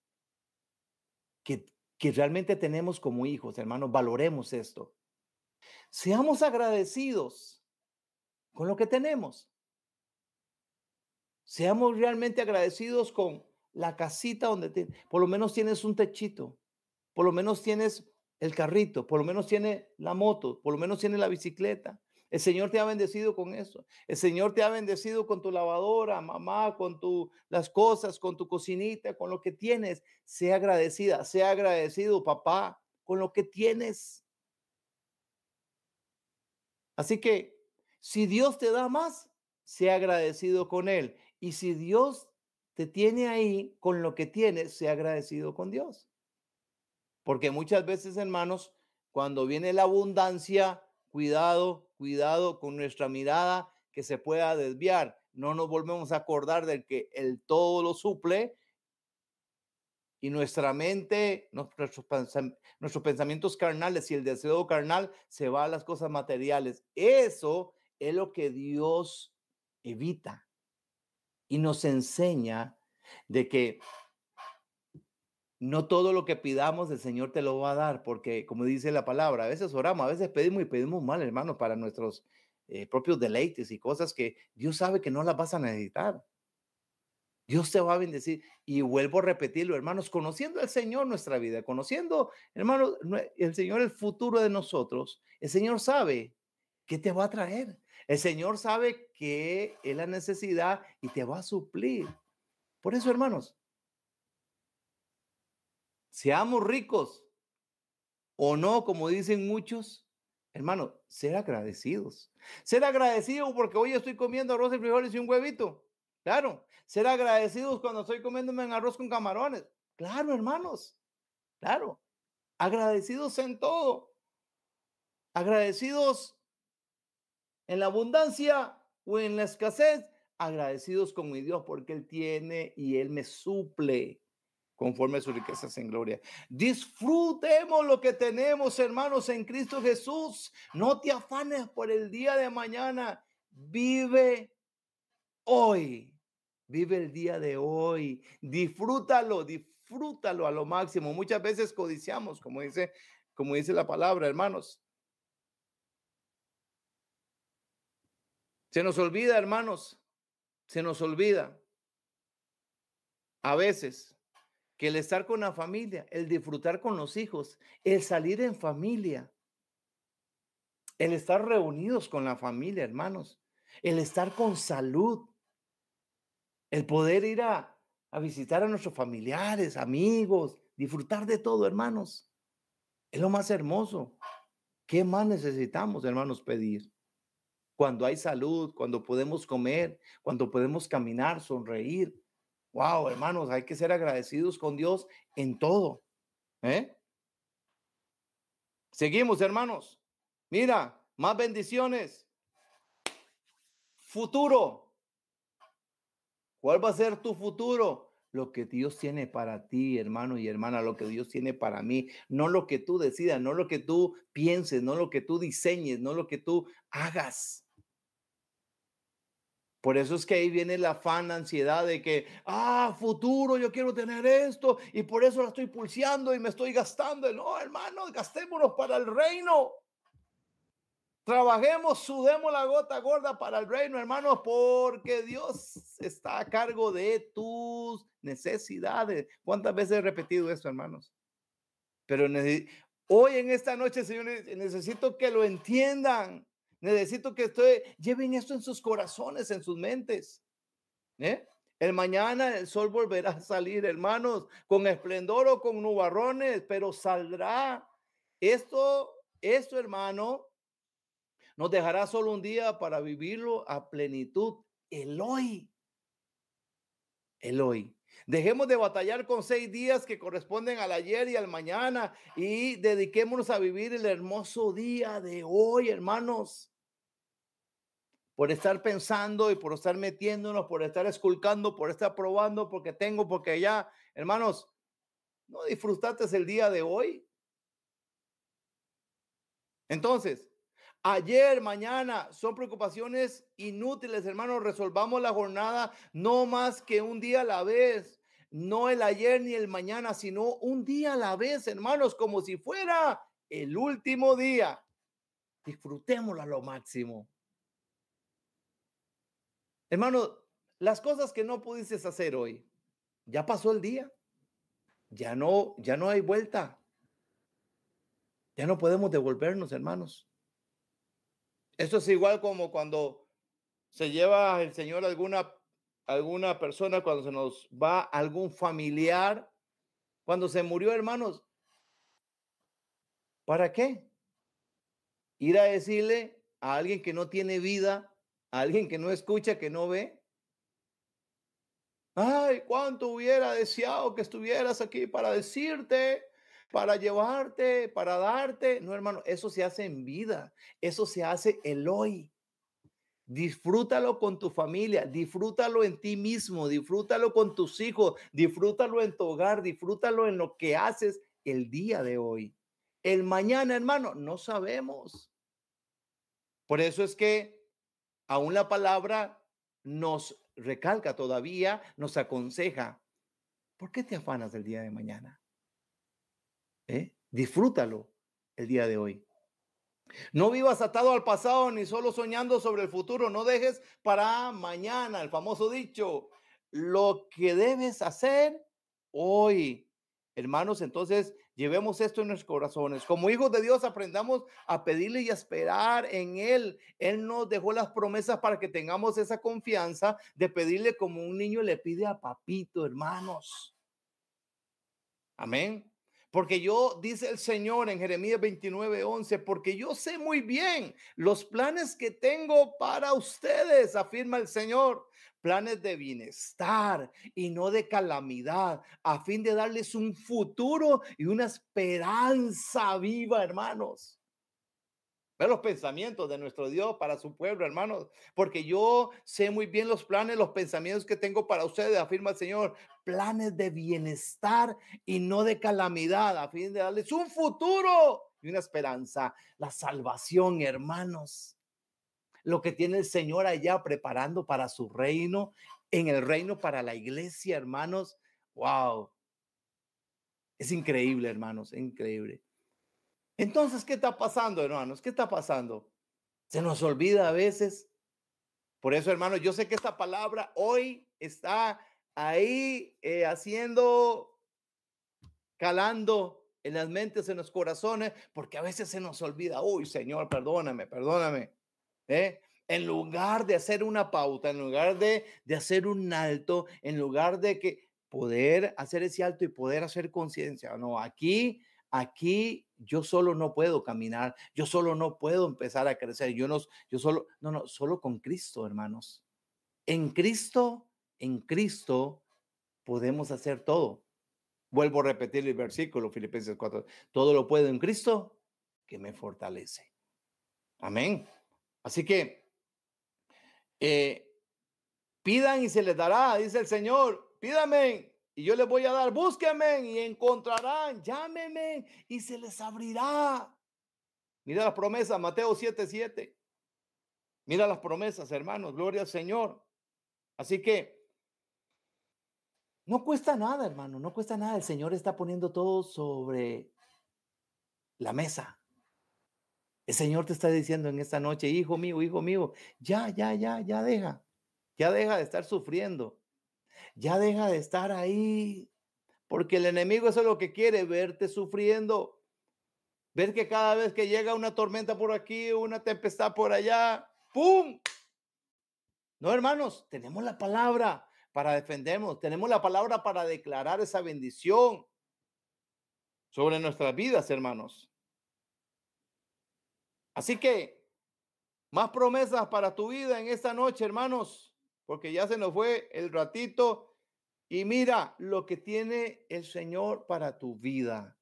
[SPEAKER 1] que, que realmente tenemos como hijos, hermanos, valoremos esto. Seamos agradecidos con lo que tenemos. Seamos realmente agradecidos con la casita donde por lo menos tienes un techito, por lo menos tienes el carrito, por lo menos tiene la moto, por lo menos tiene la bicicleta. El Señor te ha bendecido con eso. El Señor te ha bendecido con tu lavadora, mamá, con tu, las cosas, con tu cocinita, con lo que tienes. Sea agradecida, sea agradecido, papá, con lo que tienes. Así que si Dios te da más, sea agradecido con Él. Y si Dios te tiene ahí con lo que tienes, sea agradecido con Dios. Porque muchas veces, hermanos, cuando viene la abundancia, cuidado, cuidado con nuestra mirada que se pueda desviar. No nos volvemos a acordar del que el todo lo suple y nuestra mente, nuestros, nuestros pensamientos carnales y el deseo carnal se va a las cosas materiales. Eso es lo que Dios evita y nos enseña de que no todo lo que pidamos el Señor te lo va a dar, porque como dice la palabra, a veces oramos, a veces pedimos y pedimos mal, hermano, para nuestros eh, propios deleites y cosas que Dios sabe que no las vas a necesitar. Dios te va a bendecir. Y vuelvo a repetirlo, hermanos, conociendo al Señor nuestra vida, conociendo, hermano, el Señor el futuro de nosotros, el Señor sabe qué te va a traer. El Señor sabe que es la necesidad y te va a suplir. Por eso, hermanos, seamos ricos o no, como dicen muchos, hermano, ser agradecidos. Ser agradecidos porque hoy estoy comiendo arroz y frijoles y un huevito. Claro. Ser agradecidos cuando estoy comiéndome un arroz con camarones. Claro, hermanos. Claro. Agradecidos en todo. Agradecidos en la abundancia o en la escasez. Agradecidos con mi Dios porque Él tiene y Él me suple conforme a sus riquezas en gloria. Disfrutemos lo que tenemos, hermanos, en Cristo Jesús. No te afanes por el día de mañana. Vive hoy. Vive el día de hoy. Disfrútalo, disfrútalo a lo máximo. Muchas veces codiciamos, como dice, como dice la palabra, hermanos. Se nos olvida, hermanos. Se nos olvida. A veces que el estar con la familia, el disfrutar con los hijos, el salir en familia, el estar reunidos con la familia, hermanos, el estar con salud, el poder ir a, a visitar a nuestros familiares, amigos, disfrutar de todo, hermanos. Es lo más hermoso. ¿Qué más necesitamos, hermanos, pedir? Cuando hay salud, cuando podemos comer, cuando podemos caminar, sonreír, Wow, hermanos, hay que ser agradecidos con Dios en todo. ¿eh? Seguimos, hermanos. Mira, más bendiciones. Futuro. ¿Cuál va a ser tu futuro? Lo que Dios tiene para ti, hermano y hermana, lo que Dios tiene para mí, no lo que tú decidas, no lo que tú pienses, no lo que tú diseñes, no lo que tú hagas. Por eso es que ahí viene la afán, la ansiedad de que, ah, futuro, yo quiero tener esto y por eso la estoy pulseando y me estoy gastando. No, hermanos, gastémonos para el reino. Trabajemos, sudemos la gota gorda para el reino, hermanos, porque Dios está a cargo de tus necesidades. ¿Cuántas veces he repetido esto, hermanos? Pero hoy en esta noche, señores, necesito que lo entiendan. Necesito que estoy, lleven esto en sus corazones, en sus mentes. ¿eh? El mañana el sol volverá a salir, hermanos, con esplendor o con nubarrones, pero saldrá. Esto, esto, hermano, nos dejará solo un día para vivirlo a plenitud. El hoy. El hoy. Dejemos de batallar con seis días que corresponden al ayer y al mañana y dediquémonos a vivir el hermoso día de hoy, hermanos. Por estar pensando y por estar metiéndonos, por estar esculcando, por estar probando, porque tengo, porque ya, hermanos, no disfrutaste el día de hoy. Entonces, ayer, mañana, son preocupaciones inútiles, hermanos. Resolvamos la jornada no más que un día a la vez. No el ayer ni el mañana, sino un día a la vez, hermanos, como si fuera el último día. Disfrutémoslo lo máximo. Hermano, las cosas que no pudiste hacer hoy, ya pasó el día. Ya no, ya no hay vuelta. Ya no podemos devolvernos, hermanos. Esto es igual como cuando se lleva el Señor alguna, alguna persona, cuando se nos va algún familiar, cuando se murió, hermanos. ¿Para qué? Ir a decirle a alguien que no tiene vida, alguien que no escucha, que no ve. Ay, cuánto hubiera deseado que estuvieras aquí para decirte para llevarte, para darte. No, hermano, eso se hace en vida. Eso se hace el hoy. Disfrútalo con tu familia, disfrútalo en ti mismo, disfrútalo con tus hijos, disfrútalo en tu hogar, disfrútalo en lo que haces el día de hoy. El mañana, hermano, no sabemos. Por eso es que aún la palabra nos recalca todavía, nos aconseja. ¿Por qué te afanas del día de mañana? ¿eh? Disfrútalo el día de hoy. No vivas atado al pasado ni solo soñando sobre el futuro. No dejes para mañana el famoso dicho. Lo que debes hacer hoy. Hermanos, entonces llevemos esto en nuestros corazones. Como hijos de Dios aprendamos a pedirle y a esperar en Él. Él nos dejó las promesas para que tengamos esa confianza de pedirle como un niño le pide a papito, hermanos. Amén. Porque yo, dice el Señor en Jeremías 29, 11, porque yo sé muy bien los planes que tengo para ustedes, afirma el Señor, planes de bienestar y no de calamidad, a fin de darles un futuro y una esperanza viva, hermanos. Ver los pensamientos de nuestro Dios para su pueblo, hermanos, porque yo sé muy bien los planes, los pensamientos que tengo para ustedes, afirma el Señor, planes de bienestar y no de calamidad, a fin de darles un futuro y una esperanza, la salvación, hermanos. Lo que tiene el Señor allá preparando para su reino, en el reino para la iglesia, hermanos. Wow. Es increíble, hermanos, increíble. Entonces, ¿qué está pasando, hermanos? ¿Qué está pasando? Se nos olvida a veces. Por eso, hermanos, yo sé que esta palabra hoy está ahí eh, haciendo, calando en las mentes, en los corazones, porque a veces se nos olvida, uy, Señor, perdóname, perdóname. ¿eh? En lugar de hacer una pauta, en lugar de, de hacer un alto, en lugar de que poder hacer ese alto y poder hacer conciencia. No, aquí aquí yo solo no puedo caminar, yo solo no puedo empezar a crecer, yo no, yo solo, no, no, solo con Cristo, hermanos. En Cristo, en Cristo podemos hacer todo. Vuelvo a repetir el versículo, Filipenses 4, todo lo puedo en Cristo que me fortalece. Amén. Así que eh, pidan y se les dará, dice el Señor, pídame y yo les voy a dar, búsquenme y encontrarán, llámenme y se les abrirá. Mira las promesas, Mateo 7, 7. Mira las promesas, hermanos, gloria al Señor. Así que no cuesta nada, hermano, no cuesta nada. El Señor está poniendo todo sobre la mesa. El Señor te está diciendo en esta noche, hijo mío, hijo mío, ya, ya, ya, ya deja, ya deja de estar sufriendo ya deja de estar ahí, porque el enemigo eso es lo que quiere, verte sufriendo, ver que cada vez que llega una tormenta por aquí, una tempestad por allá, ¡pum! No, hermanos, tenemos la palabra para defendernos, tenemos la palabra para declarar esa bendición sobre nuestras vidas, hermanos. Así que, más promesas para tu vida en esta noche, hermanos porque ya se nos fue el ratito Y mira lo que tiene el Señor para tu vida.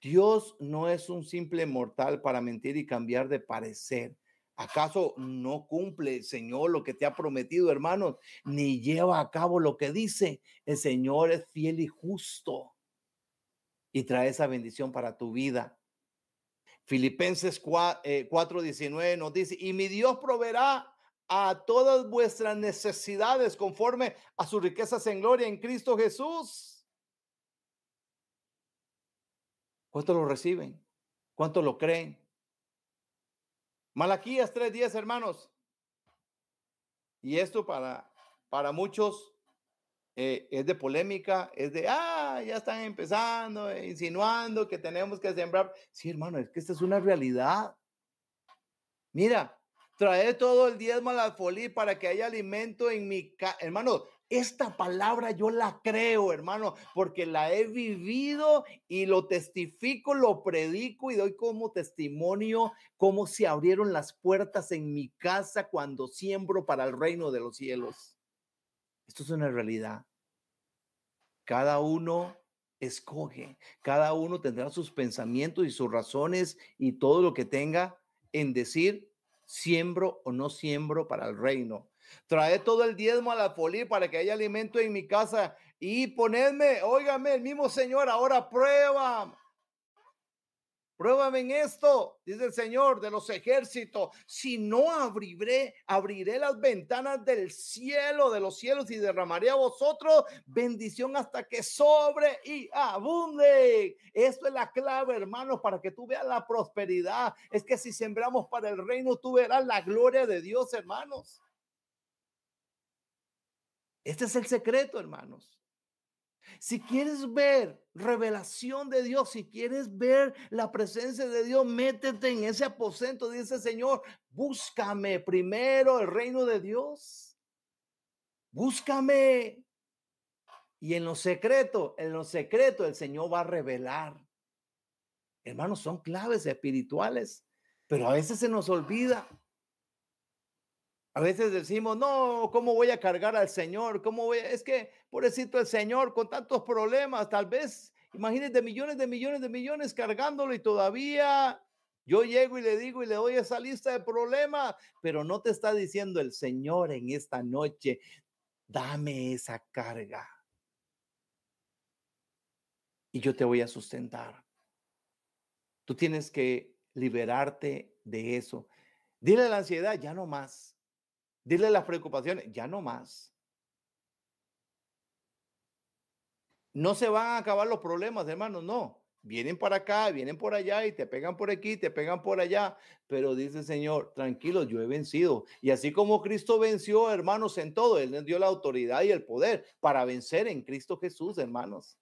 [SPEAKER 1] Dios no es un simple mortal para mentir y cambiar de parecer. ¿Acaso no cumple el Señor lo que te ha prometido, hermanos? Ni lleva a cabo lo que dice. El Señor es fiel y justo y trae esa bendición para tu vida. Filipenses 4:19 eh, nos dice, y mi Dios proveerá a todas vuestras necesidades conforme a sus riquezas en gloria en Cristo Jesús. ¿Cuántos lo reciben? ¿Cuántos lo creen? Malaquías 3:10, hermanos. Y esto para, para muchos eh, es de polémica, es de, ah, ya están empezando, eh, insinuando que tenemos que sembrar. Sí, hermano, es que esta es una realidad. Mira, trae todo el diezmo a la para que haya alimento en mi casa. Hermano, esta palabra yo la creo, hermano, porque la he vivido y lo testifico, lo predico y doy como testimonio cómo se abrieron las puertas en mi casa cuando siembro para el reino de los cielos. Esto es una realidad. Cada uno escoge, cada uno tendrá sus pensamientos y sus razones y todo lo que tenga en decir, siembro o no siembro para el reino. Trae todo el diezmo a la folia para que haya alimento en mi casa y ponedme, óigame, el mismo Señor ahora prueba Pruébame en esto, dice el Señor de los ejércitos. Si no abriré, abriré las ventanas del cielo, de los cielos y derramaré a vosotros bendición hasta que sobre y abunde. Esto es la clave, hermanos, para que tú veas la prosperidad. Es que si sembramos para el reino, tú verás la gloria de Dios, hermanos. Este es el secreto, hermanos. Si quieres ver revelación de Dios, si quieres ver la presencia de Dios, métete en ese aposento, dice Señor, búscame primero el reino de Dios. Búscame. Y en lo secreto, en lo secreto el Señor va a revelar. Hermanos, son claves espirituales, pero a veces se nos olvida. A veces decimos, no, ¿cómo voy a cargar al Señor? ¿Cómo voy? Es que, pobrecito el Señor, con tantos problemas, tal vez, imagínate millones de millones de millones cargándolo y todavía yo llego y le digo y le doy esa lista de problemas, pero no te está diciendo el Señor en esta noche, dame esa carga. Y yo te voy a sustentar. Tú tienes que liberarte de eso. Dile a la ansiedad, ya no más. Dile las preocupaciones, ya no más. No se van a acabar los problemas, hermanos, no. Vienen para acá, vienen por allá y te pegan por aquí, te pegan por allá. Pero dice el Señor, tranquilo, yo he vencido. Y así como Cristo venció, hermanos, en todo, Él nos dio la autoridad y el poder para vencer en Cristo Jesús, hermanos.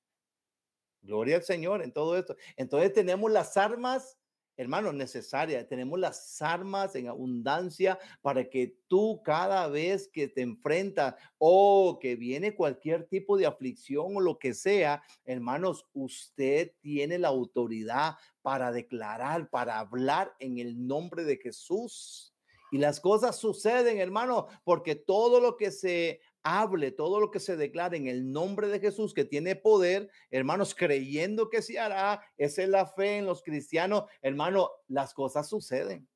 [SPEAKER 1] Gloria al Señor en todo esto. Entonces tenemos las armas hermanos, necesaria. Tenemos las armas en abundancia para que tú cada vez que te enfrentas o que viene cualquier tipo de aflicción o lo que sea, hermanos, usted tiene la autoridad para declarar, para hablar en el nombre de Jesús. Y las cosas suceden, hermano, porque todo lo que se hable todo lo que se declara en el nombre de Jesús que tiene poder, hermanos, creyendo que se hará, esa es la fe en los cristianos, hermano, las cosas suceden.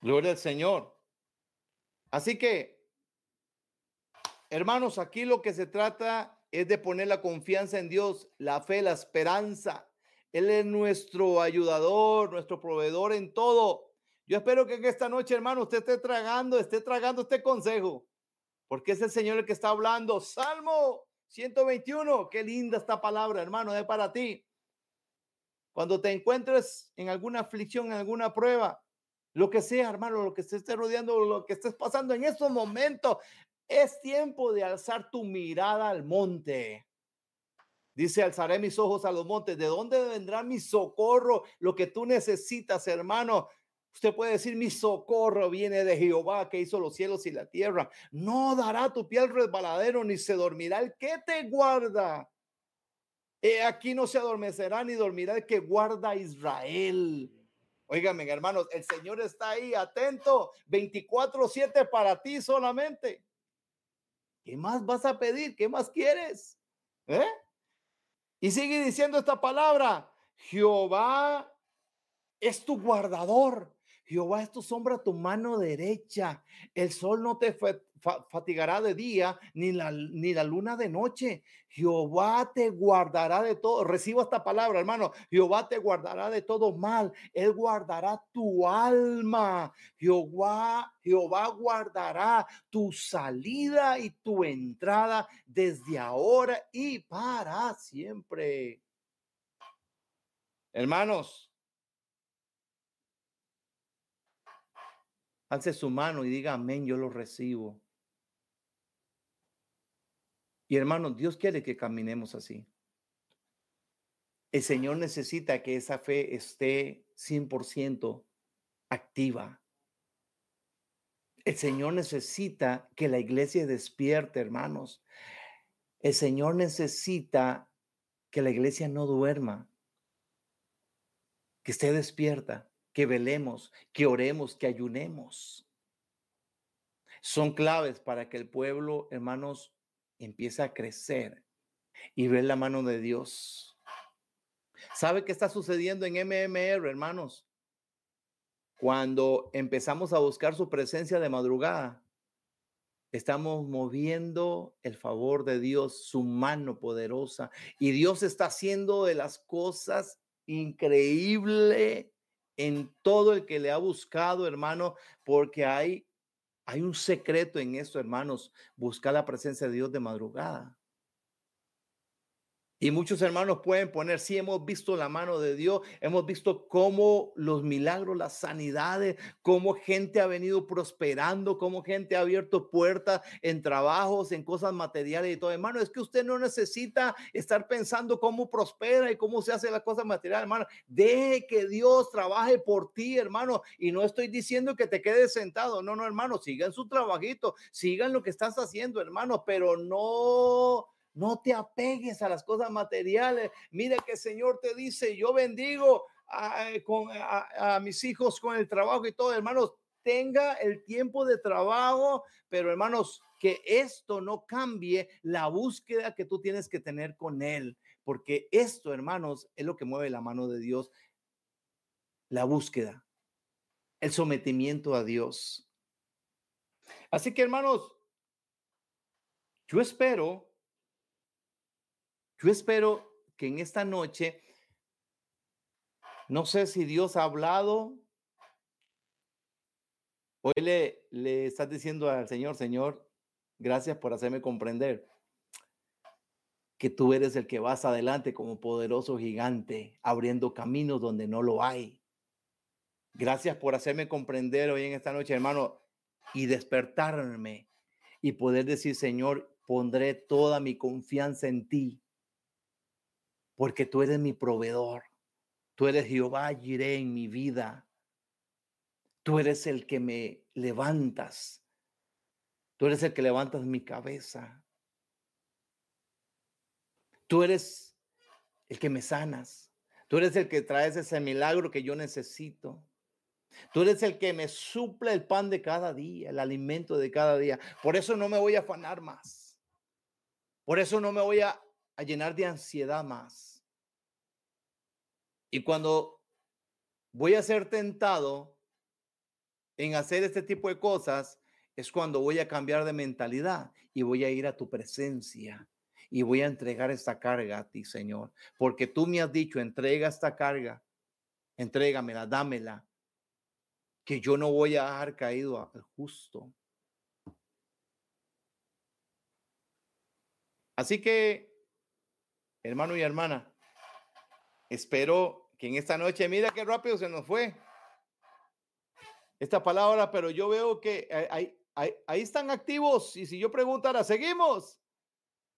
[SPEAKER 1] Gloria al Señor. Así que, hermanos, aquí lo que se trata es de poner la confianza en Dios, la fe, la esperanza. Él es nuestro ayudador, nuestro proveedor en todo. Yo espero que en esta noche, hermano, usted esté tragando, esté tragando este consejo, porque es el Señor el que está hablando. Salmo 121, qué linda esta palabra, hermano, es para ti. Cuando te encuentres en alguna aflicción, en alguna prueba, lo que sea, hermano, lo que se esté rodeando, lo que estés pasando en estos momentos, es tiempo de alzar tu mirada al monte. Dice, alzaré mis ojos a los montes. ¿De dónde vendrá mi socorro? Lo que tú necesitas, hermano. Usted puede decir, mi socorro viene de Jehová que hizo los cielos y la tierra. No dará tu piel resbaladero ni se dormirá el que te guarda. He aquí no se adormecerá ni dormirá el que guarda Israel. Óigame, hermanos, el Señor está ahí atento 24/7 para ti solamente. ¿Qué más vas a pedir? ¿Qué más quieres? ¿Eh? Y sigue diciendo esta palabra, Jehová es tu guardador. Jehová es tu sombra, tu mano derecha. El sol no te fatigará de día, ni la, ni la luna de noche. Jehová te guardará de todo. Recibo esta palabra, hermano. Jehová te guardará de todo mal. Él guardará tu alma. Jehová, Jehová guardará tu salida y tu entrada desde ahora y para siempre. Hermanos, alce su mano y diga amén, yo lo recibo. Y hermanos, Dios quiere que caminemos así. El Señor necesita que esa fe esté 100% activa. El Señor necesita que la iglesia despierte, hermanos. El Señor necesita que la iglesia no duerma, que esté despierta, que velemos, que oremos, que ayunemos. Son claves para que el pueblo, hermanos, empieza a crecer y ver la mano de Dios. ¿Sabe qué está sucediendo en MMR, hermanos? Cuando empezamos a buscar su presencia de madrugada, estamos moviendo el favor de Dios, su mano poderosa, y Dios está haciendo de las cosas increíble en todo el que le ha buscado, hermano, porque hay hay un secreto en esto, hermanos, buscar la presencia de Dios de madrugada. Y muchos hermanos pueden poner, sí, hemos visto la mano de Dios, hemos visto cómo los milagros, las sanidades, cómo gente ha venido prosperando, cómo gente ha abierto puertas en trabajos, en cosas materiales y todo. Hermano, es que usted no necesita estar pensando cómo prospera y cómo se hace la cosa material, hermano. Deje que Dios trabaje por ti, hermano. Y no estoy diciendo que te quedes sentado, no, no, hermano, sigan su trabajito, sigan lo que estás haciendo, hermano, pero no no te apegues a las cosas materiales. Mira que el Señor te dice, yo bendigo a, con, a, mis hijos con el trabajo y todo, hermanos. Tenga el tiempo de trabajo, pero hermanos, que esto no cambie la búsqueda que tú tienes que tener con Él, porque esto, hermanos, es lo que mueve la mano de Dios, la búsqueda, el sometimiento a Dios. Así que, hermanos, yo espero yo espero que en esta noche, no sé si Dios ha hablado. Hoy le, estás diciendo al Señor, Señor, gracias por hacerme comprender que tú eres el que vas adelante como poderoso gigante, abriendo caminos donde no lo hay. Gracias por hacerme comprender hoy en esta noche, hermano, y despertarme y poder decir, Señor, pondré toda mi confianza en ti porque tú eres mi proveedor. Tú eres Jehová, iré en mi vida. Tú eres el que me levantas. Tú eres el que levantas mi cabeza. Tú eres el que me sanas. Tú eres el que traes ese milagro que yo necesito. Tú eres el que me suple el pan de cada día, el alimento de cada día. Por eso no me voy a afanar más. Por eso no me voy a a llenar de ansiedad más. Y cuando voy a ser tentado en hacer este tipo de cosas, es cuando voy a cambiar de mentalidad y voy a ir a tu presencia y voy a entregar esta carga a ti, Señor, porque tú me has dicho, entrega esta carga, entrégamela, dámela, que yo no voy a dejar caído al justo. Así que hermano y hermana, espero que en esta noche, mira qué rápido se nos fue esta palabra, pero yo veo que ahí, ahí, están activos y si yo preguntara, seguimos,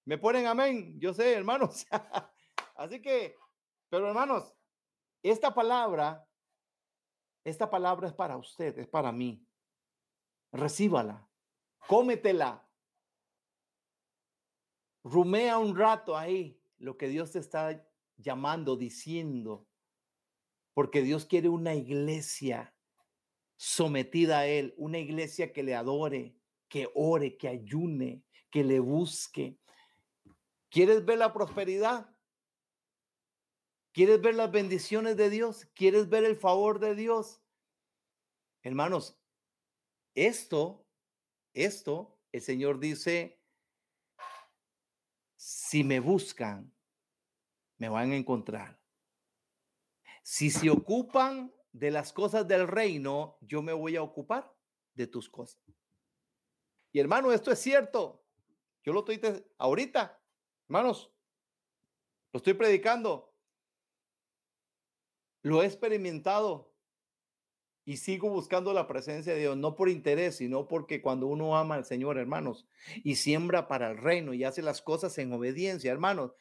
[SPEAKER 1] me ponen amén, yo sé, hermanos. Así que, pero hermanos, esta palabra, esta palabra es para usted, es para mí. Recíbala, cómetela, rumea un rato ahí lo que Dios te está llamando, diciendo. porque Dios quiere una iglesia sometida a Él, una iglesia que le adore, que ore, que ayune, que le busque. ¿Quieres ver la prosperidad? ¿Quieres ver las bendiciones de Dios? ¿Quieres ver el favor de Dios? Hermanos, esto, esto, el Señor dice, si me buscan, me van a encontrar. Si se ocupan de las cosas del reino, yo me voy a ocupar de tus cosas. Y hermano, esto es cierto. Yo lo estoy ahorita, hermanos, lo estoy predicando. Lo he experimentado y sigo buscando la presencia de Dios, no por interés, sino porque cuando uno ama al Señor, hermanos, y siembra para el reino y hace las cosas en obediencia, hermanos,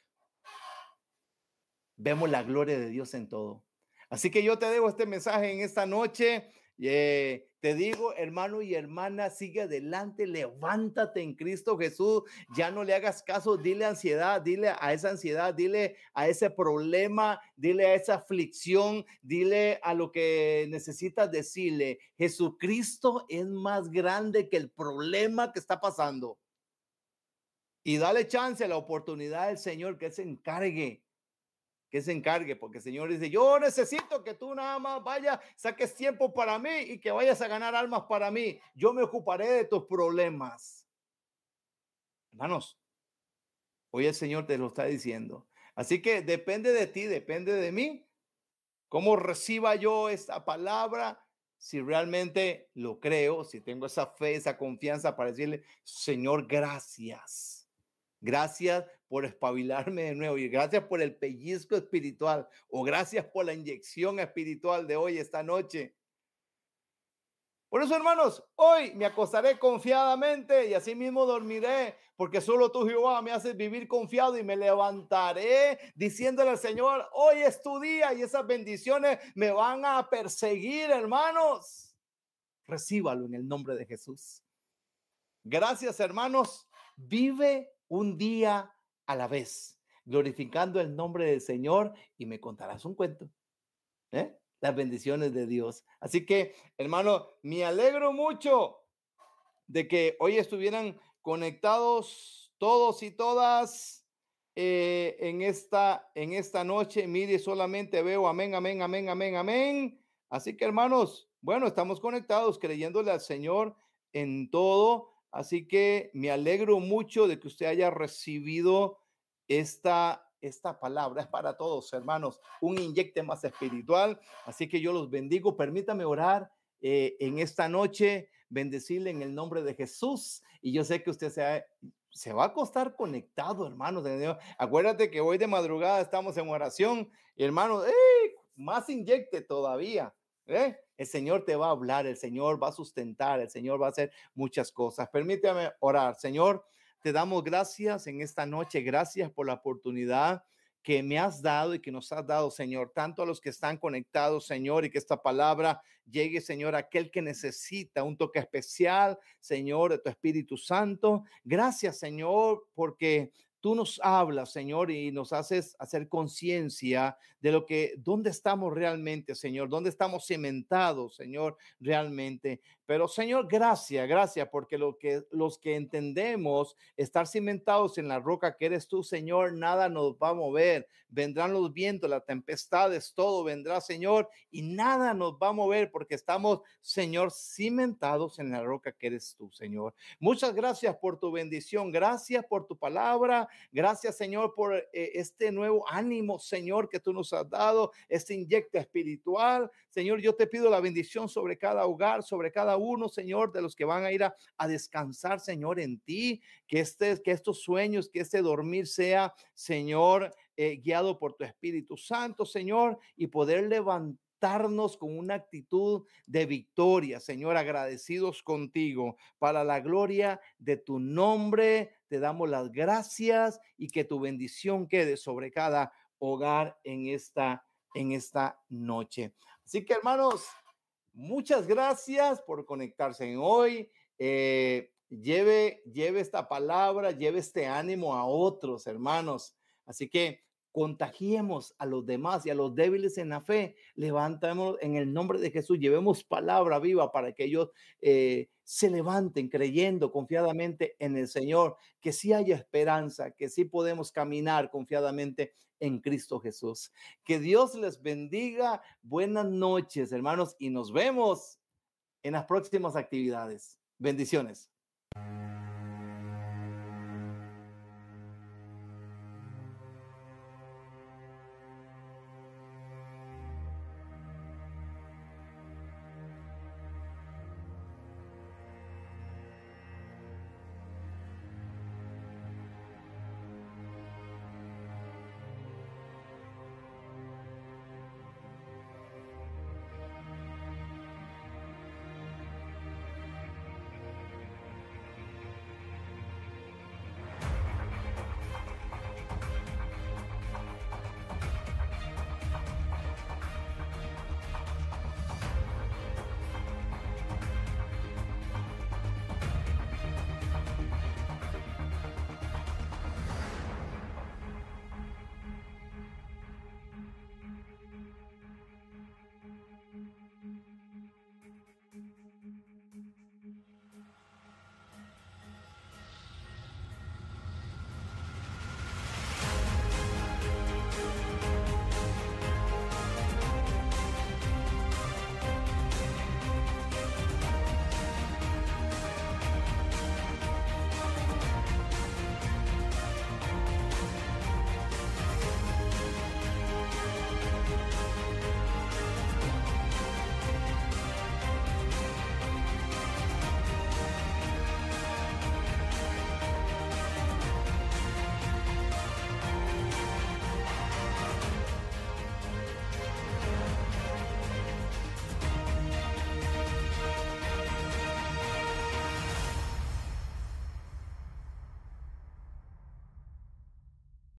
[SPEAKER 1] vemos la gloria de Dios en todo. Así que yo te debo este mensaje en esta noche. Eh, te digo, hermano y hermana, sigue adelante, levántate en Cristo Jesús, ya no le hagas caso, dile ansiedad, dile a esa ansiedad, dile a ese problema, dile a esa aflicción, dile a lo que necesitas decirle. Jesucristo es más grande que el problema que está pasando. Y dale chance la oportunidad del Señor que se encargue que se encargue, porque el Señor dice, yo necesito que tú nada más vayas, saques tiempo para mí y que vayas a ganar almas para mí. Yo me ocuparé de tus problemas. Hermanos, hoy el Señor te lo está diciendo. Así que depende de ti, depende de mí, cómo reciba yo esta palabra, si realmente lo creo, si tengo esa fe, esa confianza para decirle, Señor, gracias. Gracias por espabilarme de nuevo y gracias por el pellizco espiritual o gracias por la inyección espiritual de hoy, esta noche. Por eso, hermanos, hoy me acostaré confiadamente y así mismo dormiré, porque solo tú, Jehová, me haces vivir confiado y me levantaré diciéndole al Señor, hoy es tu día y esas bendiciones me van a perseguir, hermanos. Recíbalo en el nombre de Jesús. Gracias, hermanos. Vive un día a la vez, glorificando el nombre del Señor y me contarás un cuento. ¿eh? Las bendiciones de Dios. Así que, hermano, me alegro mucho de que hoy estuvieran conectados todos y todas eh, en, esta, en esta noche. Mire, solamente veo amén, amén, amén, amén, amén. Así que, hermanos, bueno, estamos conectados creyéndole al Señor en todo Así que me alegro mucho de que usted haya recibido esta, esta palabra. Es para todos, hermanos, un inyecte más espiritual. Así que yo los bendigo. Permítame orar eh, en esta noche, bendecirle en el nombre de Jesús. Y yo sé que usted se, se va a acostar conectado, hermanos. Acuérdate que hoy de madrugada estamos en oración. Hermanos, más inyecte todavía. ¿Eh? El Señor te va a hablar, el Señor va a sustentar, el Señor va a hacer muchas cosas. Permítame orar. Señor, te damos gracias en esta noche. Gracias por la oportunidad que me has dado y que nos has dado, Señor, tanto a los que están conectados, Señor, y que esta palabra llegue, Señor, a aquel que necesita un toque especial, Señor, de tu Espíritu Santo. Gracias, Señor, porque tú nos hablas, Señor, y nos haces hacer conciencia de lo que, dónde estamos realmente, Señor, dónde estamos cimentados, Señor, realmente. Pero Señor, gracias, gracias, porque lo que, los que entendemos estar cimentados en la roca que eres tú, Señor, nada nos va a mover. Vendrán los vientos, las tempestades, todo vendrá, Señor, y nada nos va a mover porque estamos, Señor, cimentados en la roca que eres tú, Señor. Muchas gracias por tu bendición, gracias por tu palabra, gracias, Señor, por eh, este nuevo ánimo, Señor, que tú nos has dado, este inyecto espiritual. Señor, yo te pido la bendición sobre cada hogar, sobre cada uno, Señor, de los que van a ir a, descansar, Señor, en ti, que, este, que estos sueños, que este dormir sea, Señor, eh, guiado por tu Espíritu Santo, Señor, y poder levantarnos con una actitud de victoria, Señor, agradecidos contigo para la gloria de tu nombre. Te damos las gracias y que tu bendición quede sobre cada hogar en esta en esta noche. Así que hermanos, Muchas gracias por conectarse en hoy. Eh, lleve, lleve esta palabra, lleve este ánimo a otros hermanos. Así que contagiemos a los demás y a los débiles en la fe, levantamos en el nombre de Jesús, llevemos palabra viva para que ellos eh, se levanten creyendo confiadamente en el Señor, que sí haya esperanza, que sí podemos caminar confiadamente en Cristo Jesús. Que Dios les bendiga. Buenas noches, hermanos, y nos vemos en las próximas actividades. Bendiciones.